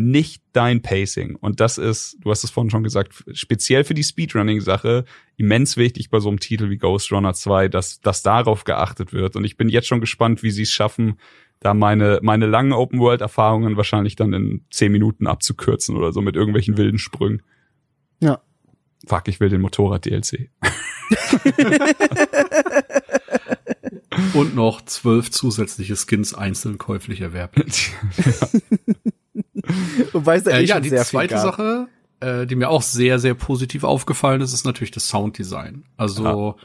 nicht dein Pacing. Und das ist, du hast es vorhin schon gesagt, speziell für die Speedrunning-Sache immens wichtig bei so einem Titel wie Ghost Runner 2, dass, dass darauf geachtet wird. Und ich bin jetzt schon gespannt, wie sie es schaffen, da meine, meine langen Open-World-Erfahrungen wahrscheinlich dann in zehn Minuten abzukürzen oder so mit irgendwelchen wilden Sprüngen. Ja. Fuck, ich will den Motorrad-DLC. Und noch zwölf zusätzliche Skins einzeln käuflich erwerben. Wobei es da Äh, eh ja, die zweite. Sache, äh, die mir auch sehr, sehr positiv aufgefallen ist, ist natürlich das Sounddesign. Also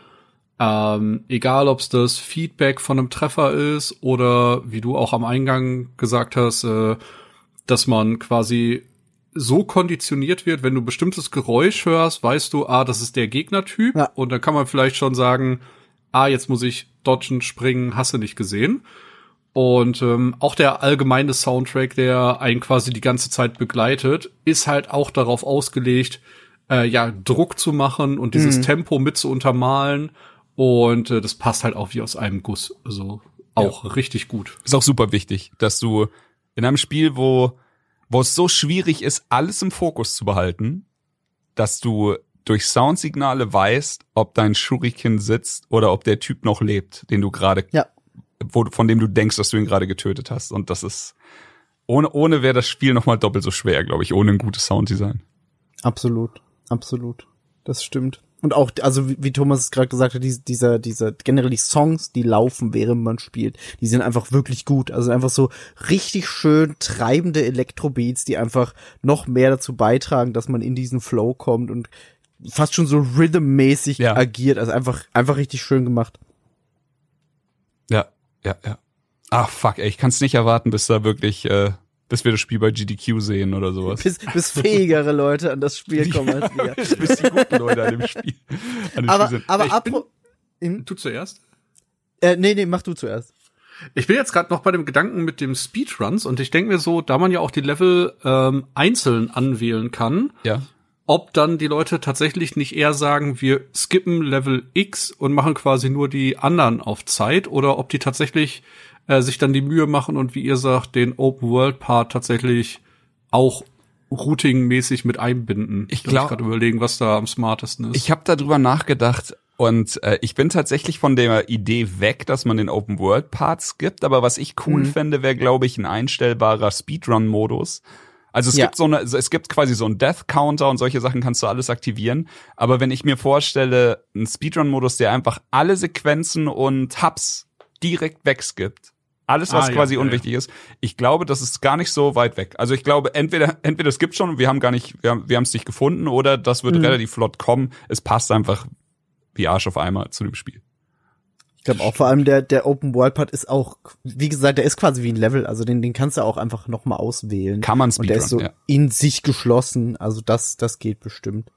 ähm, egal, ob es das Feedback von einem Treffer ist oder wie du auch am Eingang gesagt hast, äh, dass man quasi so konditioniert wird, wenn du bestimmtes Geräusch hörst, weißt du, ah, das ist der Gegnertyp Ja. und dann kann man vielleicht schon sagen, ah, jetzt muss ich dodgen, springen, hasse nicht gesehen. Und ähm, auch der allgemeine Soundtrack, der einen quasi die ganze Zeit begleitet, ist halt auch darauf ausgelegt, äh, ja, Druck zu machen und dieses Mhm. Tempo mit zu untermalen. Und äh, das passt halt auch wie aus einem Guss. Also auch richtig gut. ist auch super wichtig, dass du in einem Spiel, wo, wo es so schwierig ist, alles im Fokus zu behalten, dass du durch Soundsignale weißt, ob dein Shuriken sitzt oder ob der Typ noch lebt, den du gerade, Ja. Wo, von dem du denkst, dass du ihn gerade getötet hast. Und das ist, ohne, ohne wäre das Spiel nochmal doppelt so schwer, glaube ich, ohne ein gutes Sounddesign. Absolut, absolut. Das stimmt. Und auch, also wie, wie Thomas es gerade gesagt hat, diese, dieser, dieser, generell die Songs, die laufen, während man spielt, die sind einfach wirklich gut. Also einfach so richtig schön treibende Elektrobeats, die einfach noch mehr dazu beitragen, dass man in diesen Flow kommt und fast schon so rhythmmäßig Ja. agiert. Also einfach, einfach richtig schön gemacht. Ja, ja. Ach fuck, ey, ich kann es nicht erwarten, bis da wirklich, äh, bis wir das Spiel bei GDQ sehen oder sowas. Bis, bis fähigere Leute an das Spiel kommen als wir. bis die guten Leute an dem Spiel. An dem Aber, Spiel sind. aber Ich apro Hm? Du zuerst? äh, nee, nee, mach du zuerst. Ich bin jetzt gerade noch bei dem Gedanken mit dem Speedruns und ich denke mir so, da man ja auch die Level ähm, einzeln anwählen kann, Ja. Ob dann die Leute tatsächlich nicht eher sagen, wir skippen Level X und machen quasi nur die anderen auf Zeit oder ob die tatsächlich äh, sich dann die Mühe machen und wie ihr sagt, den Open World Part tatsächlich auch routingmäßig mit einbinden. Ich Da muss glaub- gerade überlegen, was da am smartesten ist. Ich habe darüber nachgedacht und äh, ich bin tatsächlich von der Idee weg, dass man den Open World Parts gibt, aber was ich cool Mhm. fände, wäre glaube ich ein einstellbarer Speedrun Modus. Also es Ja. gibt so eine es gibt quasi so einen Death Counter und solche Sachen kannst du alles aktivieren, aber wenn ich mir vorstelle, einen Speedrun Modus, der einfach alle Sequenzen und Hubs direkt wegskippt. Alles, was Ah, ja, quasi ja, unwichtig ist. Ich glaube, das ist gar nicht so weit weg. Also ich glaube, entweder, entweder es gibt schon und wir haben gar nicht, wir haben, wir haben es nicht gefunden oder das wird Mhm. relativ flott kommen. Es passt einfach wie Arsch auf Eimer zu dem Spiel. Ich glaube auch vor allem der, der Open World Part ist auch, wie gesagt, der ist quasi wie ein Level, also den, den kannst du auch einfach nochmal auswählen. Kann man Und der ist so Speedrun, ja. in sich geschlossen, also das, das geht bestimmt.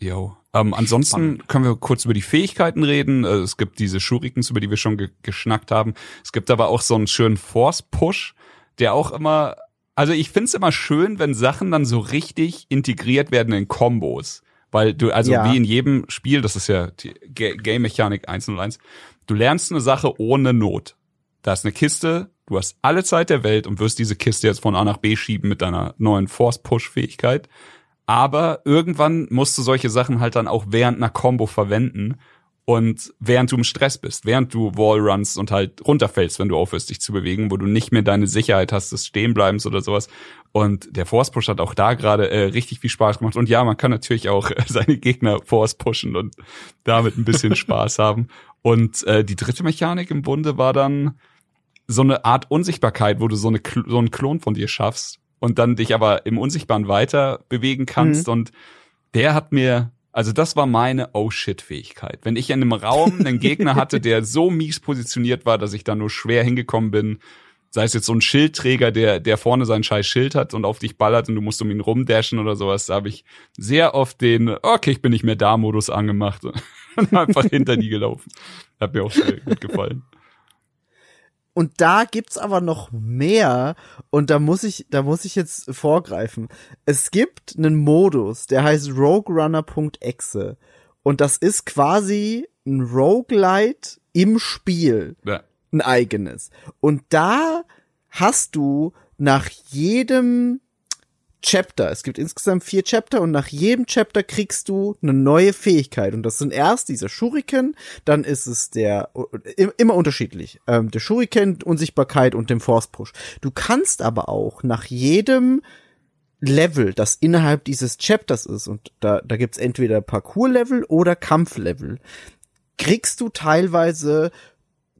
Jo. Ähm, ansonsten Spannend. können wir kurz über die Fähigkeiten reden. Äh, Es gibt diese Shurikens, über die wir schon ge geschnackt haben. Es gibt aber auch so einen schönen Force-Push, der auch immer, also ich find's immer schön, wenn Sachen dann so richtig integriert werden in Kombos. Weil du, also Ja. wie in jedem Spiel, das ist ja die Ga- Game-Mechanik 101, du lernst eine Sache ohne Not. da ist eine Kiste, du hast alle Zeit der Welt und wirst diese Kiste jetzt von A nach B schieben mit deiner neuen Force-Push-Fähigkeit. Aber irgendwann musst du solche Sachen halt dann auch während einer Combo verwenden. Und während du im Stress bist, während du Wallruns und halt runterfällst, wenn du aufhörst, dich zu bewegen, wo du nicht mehr deine Sicherheit hast des Stehenbleibens oder sowas. Und der Force Push hat auch da gerade äh, richtig viel Spaß gemacht. Und ja, man kann natürlich auch äh, seine Gegner Force pushen und damit ein bisschen Spaß haben. Und äh, die dritte Mechanik im Bunde war dann so eine Art Unsichtbarkeit, wo du so, eine, so einen Klon von dir schaffst und dann dich aber im Unsichtbaren weiter bewegen kannst. Mhm. Und der hat mir also das war meine Oh shit Fähigkeit. Wenn ich in einem Raum einen Gegner hatte, der so mies positioniert war, dass ich da nur schwer hingekommen bin, sei es jetzt so ein Schildträger, der der vorne sein scheiß Schild hat und auf dich ballert und du musst um ihn rumdashen oder sowas, da habe ich sehr oft den okay, ich bin nicht mehr da Modus angemacht und einfach hinter die gelaufen. Hat mir auch sehr gut gefallen. Und da gibt's aber noch mehr und da muss ich, da muss ich jetzt vorgreifen. Es gibt einen Modus, der heißt roguerunner.exe und das ist quasi ein Roguelite im Spiel. Ja. Ein eigenes. Und da hast du nach jedem Chapter. Es gibt insgesamt vier Chapter und nach jedem Chapter kriegst du eine neue Fähigkeit. Und das sind erst dieser Shuriken, dann ist es der, immer unterschiedlich, ähm, der Shuriken, Unsichtbarkeit und dem Force Push. Du kannst aber auch nach jedem Level, das innerhalb dieses Chapters ist, und da, da gibt's entweder Parcours-Level oder Kampflevel, kriegst du teilweise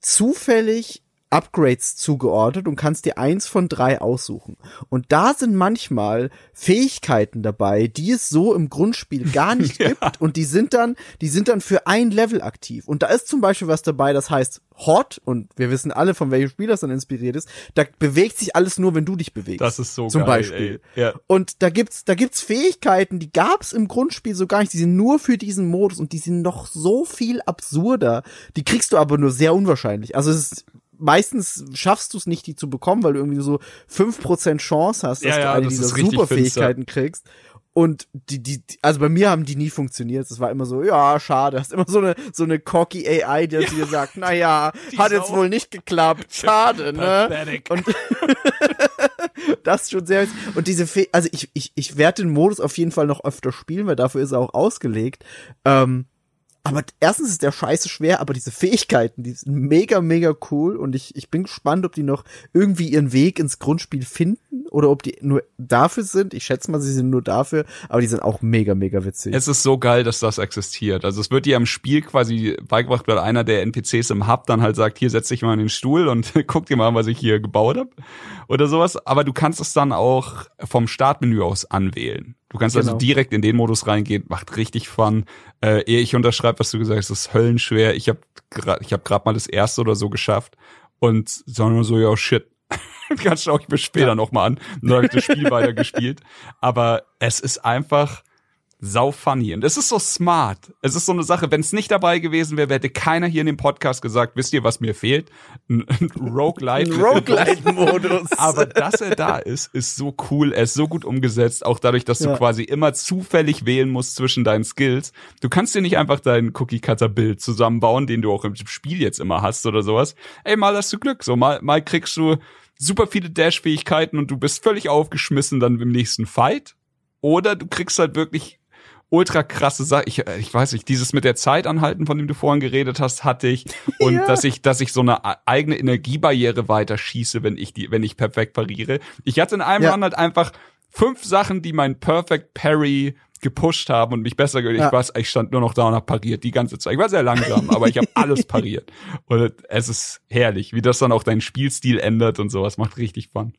zufällig Upgrades zugeordnet und kannst dir eins von drei aussuchen. Und da sind manchmal Fähigkeiten dabei, die es so im Grundspiel gar nicht ja. gibt und die sind dann, die sind dann für ein Level aktiv. Und da ist zum Beispiel was dabei, das heißt Hot und wir wissen alle, von welchem Spiel das dann inspiriert ist. Da bewegt sich alles nur, wenn du dich bewegst. Das ist so zum geil, Beispiel. Ja. Und da gibt's, da gibt's Fähigkeiten, die gab's im Grundspiel so gar nicht. Die sind nur für diesen Modus und die sind noch so viel absurder. Die kriegst du aber nur sehr unwahrscheinlich. Also es ist meistens schaffst du es nicht, die zu bekommen, weil du irgendwie so fünf Prozent Chance hast, dass ja, du eine das dieser Superfähigkeiten kriegst. Und die, die, also bei mir haben die nie funktioniert. Es war immer so, ja, schade. Hast immer so eine, so eine cocky AI, die ja, dir sagt, na ja, hat jetzt wohl nicht geklappt. Schade, ne? Und das ist schon sehr, und diese, Fe also ich, ich, ich werde den Modus auf jeden Fall noch öfter spielen, weil dafür ist er auch ausgelegt. Ähm, aber erstens ist der scheiße schwer, aber diese Fähigkeiten, die sind mega, mega cool und ich, ich bin gespannt, ob die noch irgendwie ihren Weg ins Grundspiel finden oder ob die nur dafür sind. Ich schätze mal, sie sind nur dafür, aber die sind auch mega, mega witzig. Es ist so geil, dass das existiert. Also es wird dir im Spiel quasi beigebracht, weil einer der NPCs im Hub dann halt sagt, hier setz dich mal in den Stuhl und guck dir mal, was ich hier gebaut habe oder sowas. Aber du kannst es dann auch vom Startmenü aus anwählen. Du kannst also genau. also direkt in den Modus reingehen, macht richtig Fun. Äh, ehe ich unterschreibe, was du gesagt hast, ist höllenschwer. Ich habe ich hab gerade mal das erste oder so geschafft und sondern so, ja, shit. Ganz schaue ich mir später ja. nochmal an. Und dann habe ich das Spiel weiter gespielt. Aber es ist einfach, sau funny. Und es ist so smart. Es ist so eine Sache, wenn es nicht dabei gewesen wäre, hätte keiner hier in dem Podcast gesagt, wisst ihr, was mir fehlt? Ein, ein Roguelite. Roguelite-Modus. Aber dass er da ist, ist so cool. Er ist so gut umgesetzt, auch dadurch, dass du ja. quasi immer zufällig wählen musst zwischen deinen Skills. Du kannst dir nicht einfach dein Cookie-Cutter-Bild zusammenbauen, den du auch im Spiel jetzt immer hast oder sowas. Ey, mal hast du Glück. So, mal, mal kriegst du super viele Dash-Fähigkeiten und du bist völlig aufgeschmissen dann im nächsten Fight. Oder du kriegst halt wirklich ultra krasse Sache. Ich, ich weiß nicht, dieses mit der Zeit anhalten, von dem du vorhin geredet hast, hatte ich. Und ja. dass ich, dass ich so eine eigene Energiebarriere weiter schieße, wenn ich die, wenn ich perfekt pariere. Ich hatte in einem ja. Run halt einfach fünf Sachen, die mein Perfect Parry gepusht haben und mich besser gehört. Ja. Ich weiß, ich stand nur noch da und hab pariert die ganze Zeit. Ich war sehr langsam, aber ich habe alles pariert. Und es ist herrlich, wie das dann auch deinen Spielstil ändert und sowas. Macht richtig Fun.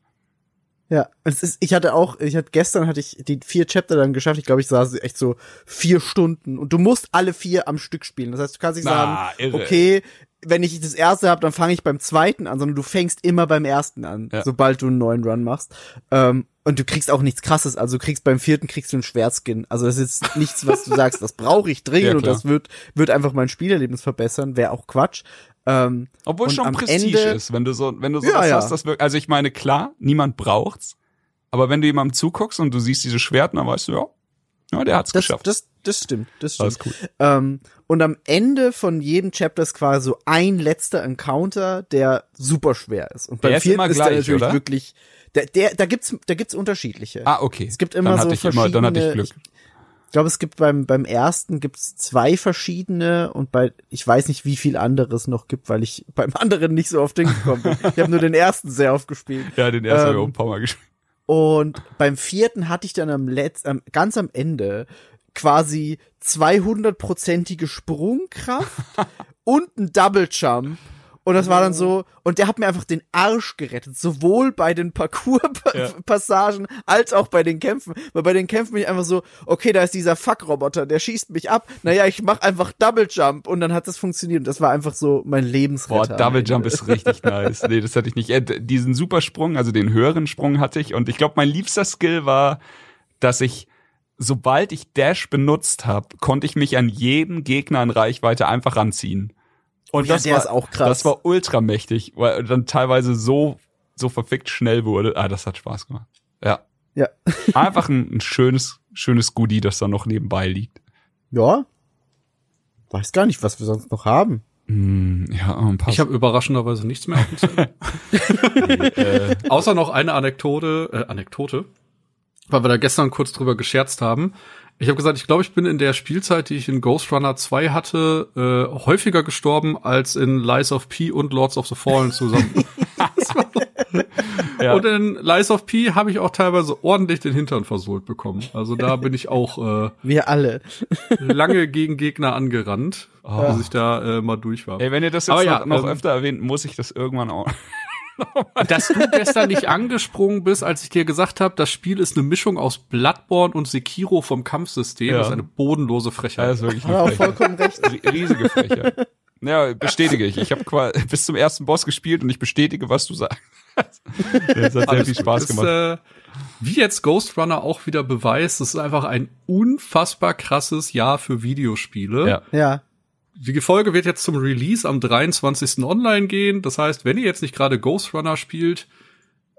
Ja, es ist, ich hatte auch, ich hatte gestern hatte ich die vier Chapter dann geschafft. Ich glaube, ich saß echt so vier Stunden und du musst alle vier am Stück spielen. Das heißt, du kannst nicht ah, sagen, irre. okay, wenn ich das erste habe, dann fange ich beim zweiten an, sondern du fängst immer beim ersten an, ja. sobald du einen neuen Run machst. Ähm, und du kriegst auch nichts krasses, also du kriegst beim vierten kriegst du einen Schwertskin. Also das ist jetzt nichts, was du sagst, das brauche ich dringend ja, und das wird, wird einfach mein Spielerlebnis verbessern, wäre auch Quatsch. Ähm, Obwohl schon Prestige Ende, ist, wenn du so, wenn du so ja, was ja. hast, das wirklich, also ich meine, klar, niemand braucht's, aber wenn du jemandem zuguckst und du siehst diese Schwerten, dann weißt du, ja, Ja, der hat's Das, geschafft. das, das stimmt, das Alles stimmt. cool. Ähm, und am Ende von jedem Chapter ist quasi so ein letzter Encounter, der super schwer ist. Und beim Der ist vierten ist der gleich, natürlich oder? wirklich, der, der, da gibt's, da gibt's unterschiedliche. Ah, okay. Es gibt immer dann so hatte ich immer, dann hatte ich verschiedene- Glück. Ich glaube, es gibt beim, beim ersten gibt's zwei verschiedene und bei, ich weiß nicht, wie viel anderes noch gibt, weil ich beim anderen nicht so oft hingekommen bin. Ich habe nur den ersten sehr oft gespielt. Ja, den ersten Ähm, habe ich auch ein paar Mal gespielt. Und beim vierten hatte ich dann am Letz am, ganz am Ende quasi 200-prozentige Sprungkraft und ein Double Jump. Und das war dann so, und der hat mir einfach den Arsch gerettet, sowohl bei den Ja. Parcours-Passagen als auch bei den Kämpfen. Weil bei den Kämpfen bin ich einfach so, okay, da ist dieser Fuck-Roboter, der schießt mich ab. Naja, ich mach einfach Double Jump und dann hat das funktioniert. Und das war einfach so mein Lebensretter. Boah, Double. Jump ist richtig nice. Nee, das hatte ich nicht. Äh, diesen Supersprung, also den höheren Sprung hatte ich. Und ich glaube, mein liebster Skill war, dass ich, sobald ich Dash benutzt habe, konnte ich mich an jeden Gegner in Reichweite einfach ranziehen. Und Ja, das der war, ist auch krass. Das war ultra mächtig, weil dann teilweise so, so verfickt schnell wurde. Ah, das hat Spaß gemacht. Ja. Ja. Einfach ein, ein schönes, schönes Goodie, das da noch nebenbei liegt. Ja. Weiß gar nicht, was wir sonst noch haben. Hm, ja, ein paar. Ich habe überraschenderweise nichts mehr auf dem Zettel. äh, Außer noch eine Anekdote, äh, Anekdote, weil wir da gestern kurz drüber gescherzt haben. Ich habe gesagt, ich glaube, ich bin in der Spielzeit, die ich in Ghost Runner 2 hatte, äh, häufiger gestorben als in Lies of P und Lords of the Fallen zusammen. ja. Und in Lies of P habe ich auch teilweise ordentlich den Hintern versohlt bekommen. Also da bin ich auch äh, Wir alle. lange gegen Gegner angerannt, Oh. bis ich da äh, mal durch war. Ey, wenn ihr das jetzt Aber noch, ja, noch ähm, öfter erwähnt, muss ich das irgendwann auch. Dass du gestern nicht angesprungen bist, als ich dir gesagt habe, das Spiel ist eine Mischung aus Bloodborne und Sekiro vom Kampfsystem, Ja. das ist eine bodenlose Ja, Frechheit. das ist wirklich eine Frechheit. vollkommen recht. Rie- Riesige Frechheit. Ja, bestätige ich. Ich habe bis zum ersten Boss gespielt und ich bestätige, was du sagst. Das hat sehr Alles viel gut. Spaß Ist, gemacht. Äh, wie jetzt Ghost Runner auch wieder beweist, das ist einfach ein unfassbar krasses Jahr für Videospiele. Ja. Ja. Die Folge wird jetzt zum Release am 23. online gehen. Das heißt, wenn ihr jetzt nicht gerade Ghost Runner spielt,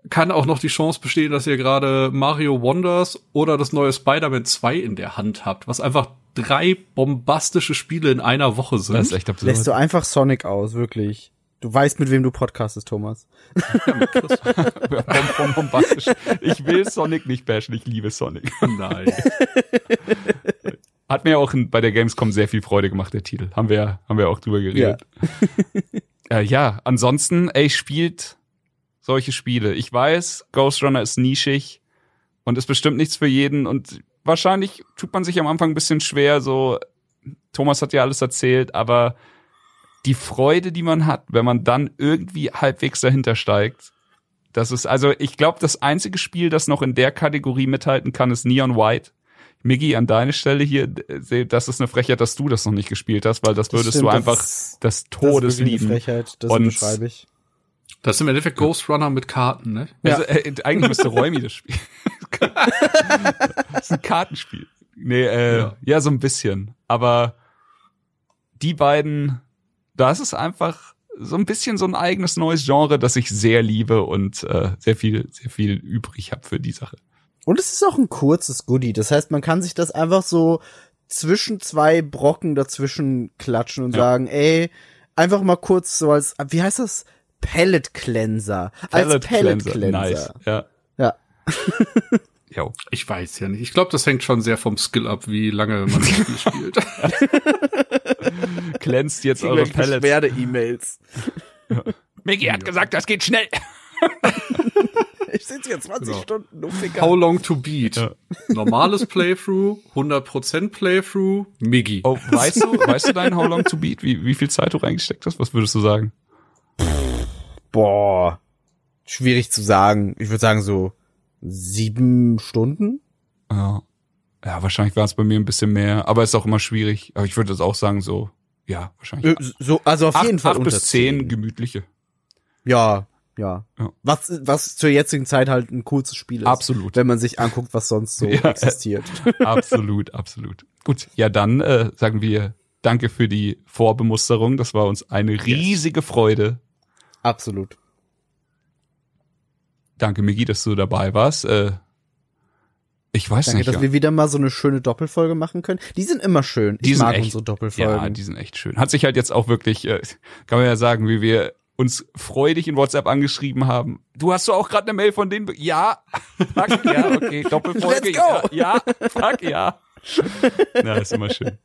kann auch noch die Chance bestehen, dass ihr gerade Mario Wonders oder das neue Spider-Man 2 in der Hand habt, was einfach drei bombastische Spiele in einer Woche sind. Das ist echt absurd. Lässt du einfach Sonic aus, wirklich. Du weißt, mit wem du podcastest, Thomas. Bom, bom, bombastisch. Ich will Sonic nicht bashen, ich liebe Sonic. Nein. Hat mir auch bei der Gamescom sehr viel Freude gemacht, der Titel. Haben wir, haben wir auch drüber geredet. Ja, äh, ja ansonsten, ey, spielt solche Spiele. Ich weiß, Ghost Runner ist nischig und ist bestimmt nichts für jeden und wahrscheinlich tut man sich am Anfang ein bisschen schwer, so, Thomas hat ja alles erzählt, aber die Freude, die man hat, wenn man dann irgendwie halbwegs dahinter steigt, das ist, also ich glaube, das einzige Spiel, das noch in der Kategorie mithalten kann, ist Neon White. Miggy, an deine Stelle hier, äh, das ist eine Frechheit, dass du das noch nicht gespielt hast, weil das, würdest stimmt, du das einfach des Das Todes eine lieben. Frechheit, das Und- unterschreibe ich. Das ist im Endeffekt Ghost Runner mit Karten, ne? Also, äh, eigentlich müsste Räumi das spielen. das ist ein Kartenspiel. Nee, äh, ja. Ja. so ein bisschen. Aber die beiden, das ist einfach so ein bisschen so ein eigenes neues Genre, das ich sehr liebe und äh, sehr viel, sehr viel übrig habe für die Sache. Und es ist auch ein kurzes Goodie. Das heißt, man kann sich das einfach so zwischen zwei Brocken dazwischen klatschen und Ja. sagen, ey, einfach mal kurz so als, wie heißt das? Pellet Cleanser. als Pellet Cleanser. Nice. Ja. Ja. Jo. Ich weiß ja nicht. Ich glaube, das hängt schon sehr vom Skill ab, wie lange man das Spiel spielt. Glänzt jetzt eure Pellets. Beschwerde-E-Mails. Mickey hat gesagt, das geht schnell. Ich sitze hier 20 Genau. Stunden, du Ficker. How long to beat? Ja. Normales Playthrough, 100% Playthrough, Miggy. Oh, weißt du, weißt du dein How Long to Beat, wie, wie viel Zeit du reingesteckt hast? Was würdest du sagen? Boah. Schwierig zu sagen. Ich würde sagen so sieben Stunden. Ja, ja wahrscheinlich war es bei mir ein bisschen mehr, aber ist auch immer schwierig. Aber ich würde das auch sagen, so, ja, wahrscheinlich. Äh, So, also auf acht, jeden Fall acht unter bis zehn gemütliche. Ja, ja. Ja. Was, was zur jetzigen Zeit halt ein cooles Spiel ist. Absolut. Wenn man sich anguckt, was sonst so Ja. existiert. absolut, absolut. Gut, ja, dann äh, sagen wir Danke für die Vorbemusterung. Das war uns eine riesige Freude. Absolut. Danke, Migi, dass du dabei warst. Äh, Ich weiß Danke, nicht. dass ja. wir wieder mal so eine schöne Doppelfolge machen können. Die sind immer schön. Die ich mag echt- unsere Doppelfolgen. Ja, die sind echt schön. Hat sich halt jetzt auch wirklich, äh, kann man ja sagen, wie wir uns freudig in WhatsApp angeschrieben haben. Du hast doch auch gerade eine Mail von denen. be- Ja, fuck, ja, okay, Doppelfolge. Let's go. Ja, ja, fuck, ja. Na, ist immer schön.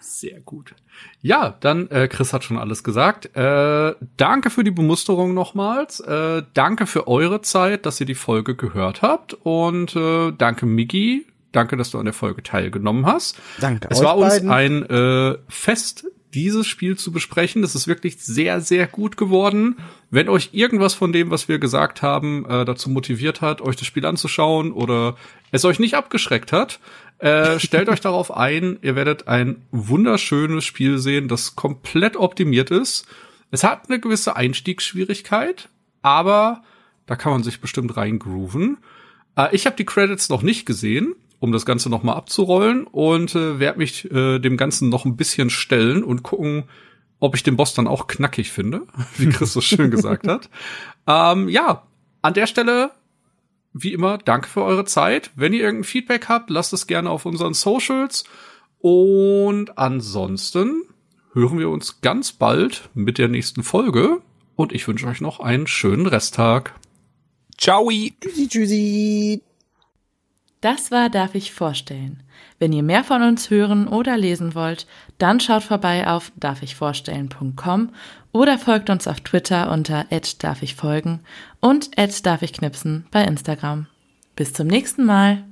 Sehr gut. Ja, dann, äh, Chris hat schon alles gesagt. Äh, danke für die Bemusterung nochmals. Äh, danke für eure Zeit, dass ihr die Folge gehört habt. Und äh, danke, Miki. Danke, dass du an der Folge teilgenommen hast. Danke Es euch war uns beiden. ein äh, Fest, dieses Spiel zu besprechen. Das ist wirklich sehr, sehr gut geworden. Wenn euch irgendwas von dem, was wir gesagt haben, äh, dazu motiviert hat, euch das Spiel anzuschauen oder es euch nicht abgeschreckt hat, äh, stellt euch darauf ein. Ihr werdet ein wunderschönes Spiel sehen, das komplett optimiert ist. Es hat eine gewisse Einstiegsschwierigkeit, aber da kann man sich bestimmt reingrooven. Äh, ich habe die Credits noch nicht gesehen, um das Ganze noch mal abzurollen und äh, werde mich äh, dem Ganzen noch ein bisschen stellen und gucken, ob ich den Boss dann auch knackig finde, wie Chris so schön gesagt hat. Ähm, ja, an der Stelle wie immer, danke für eure Zeit. Wenn ihr irgendein Feedback habt, lasst es gerne auf unseren Socials. Und ansonsten hören wir uns ganz bald mit der nächsten Folge. Und ich wünsche euch noch einen schönen Resttag. Ciao. Tschüssi, tschüssi. Das war Darf ich vorstellen. Wenn ihr mehr von uns hören oder lesen wollt, dann schaut vorbei auf darfichvorstellen.com oder folgt uns auf Twitter unter @darfichfolgen und @darfichknipsen bei Instagram. Bis zum nächsten Mal.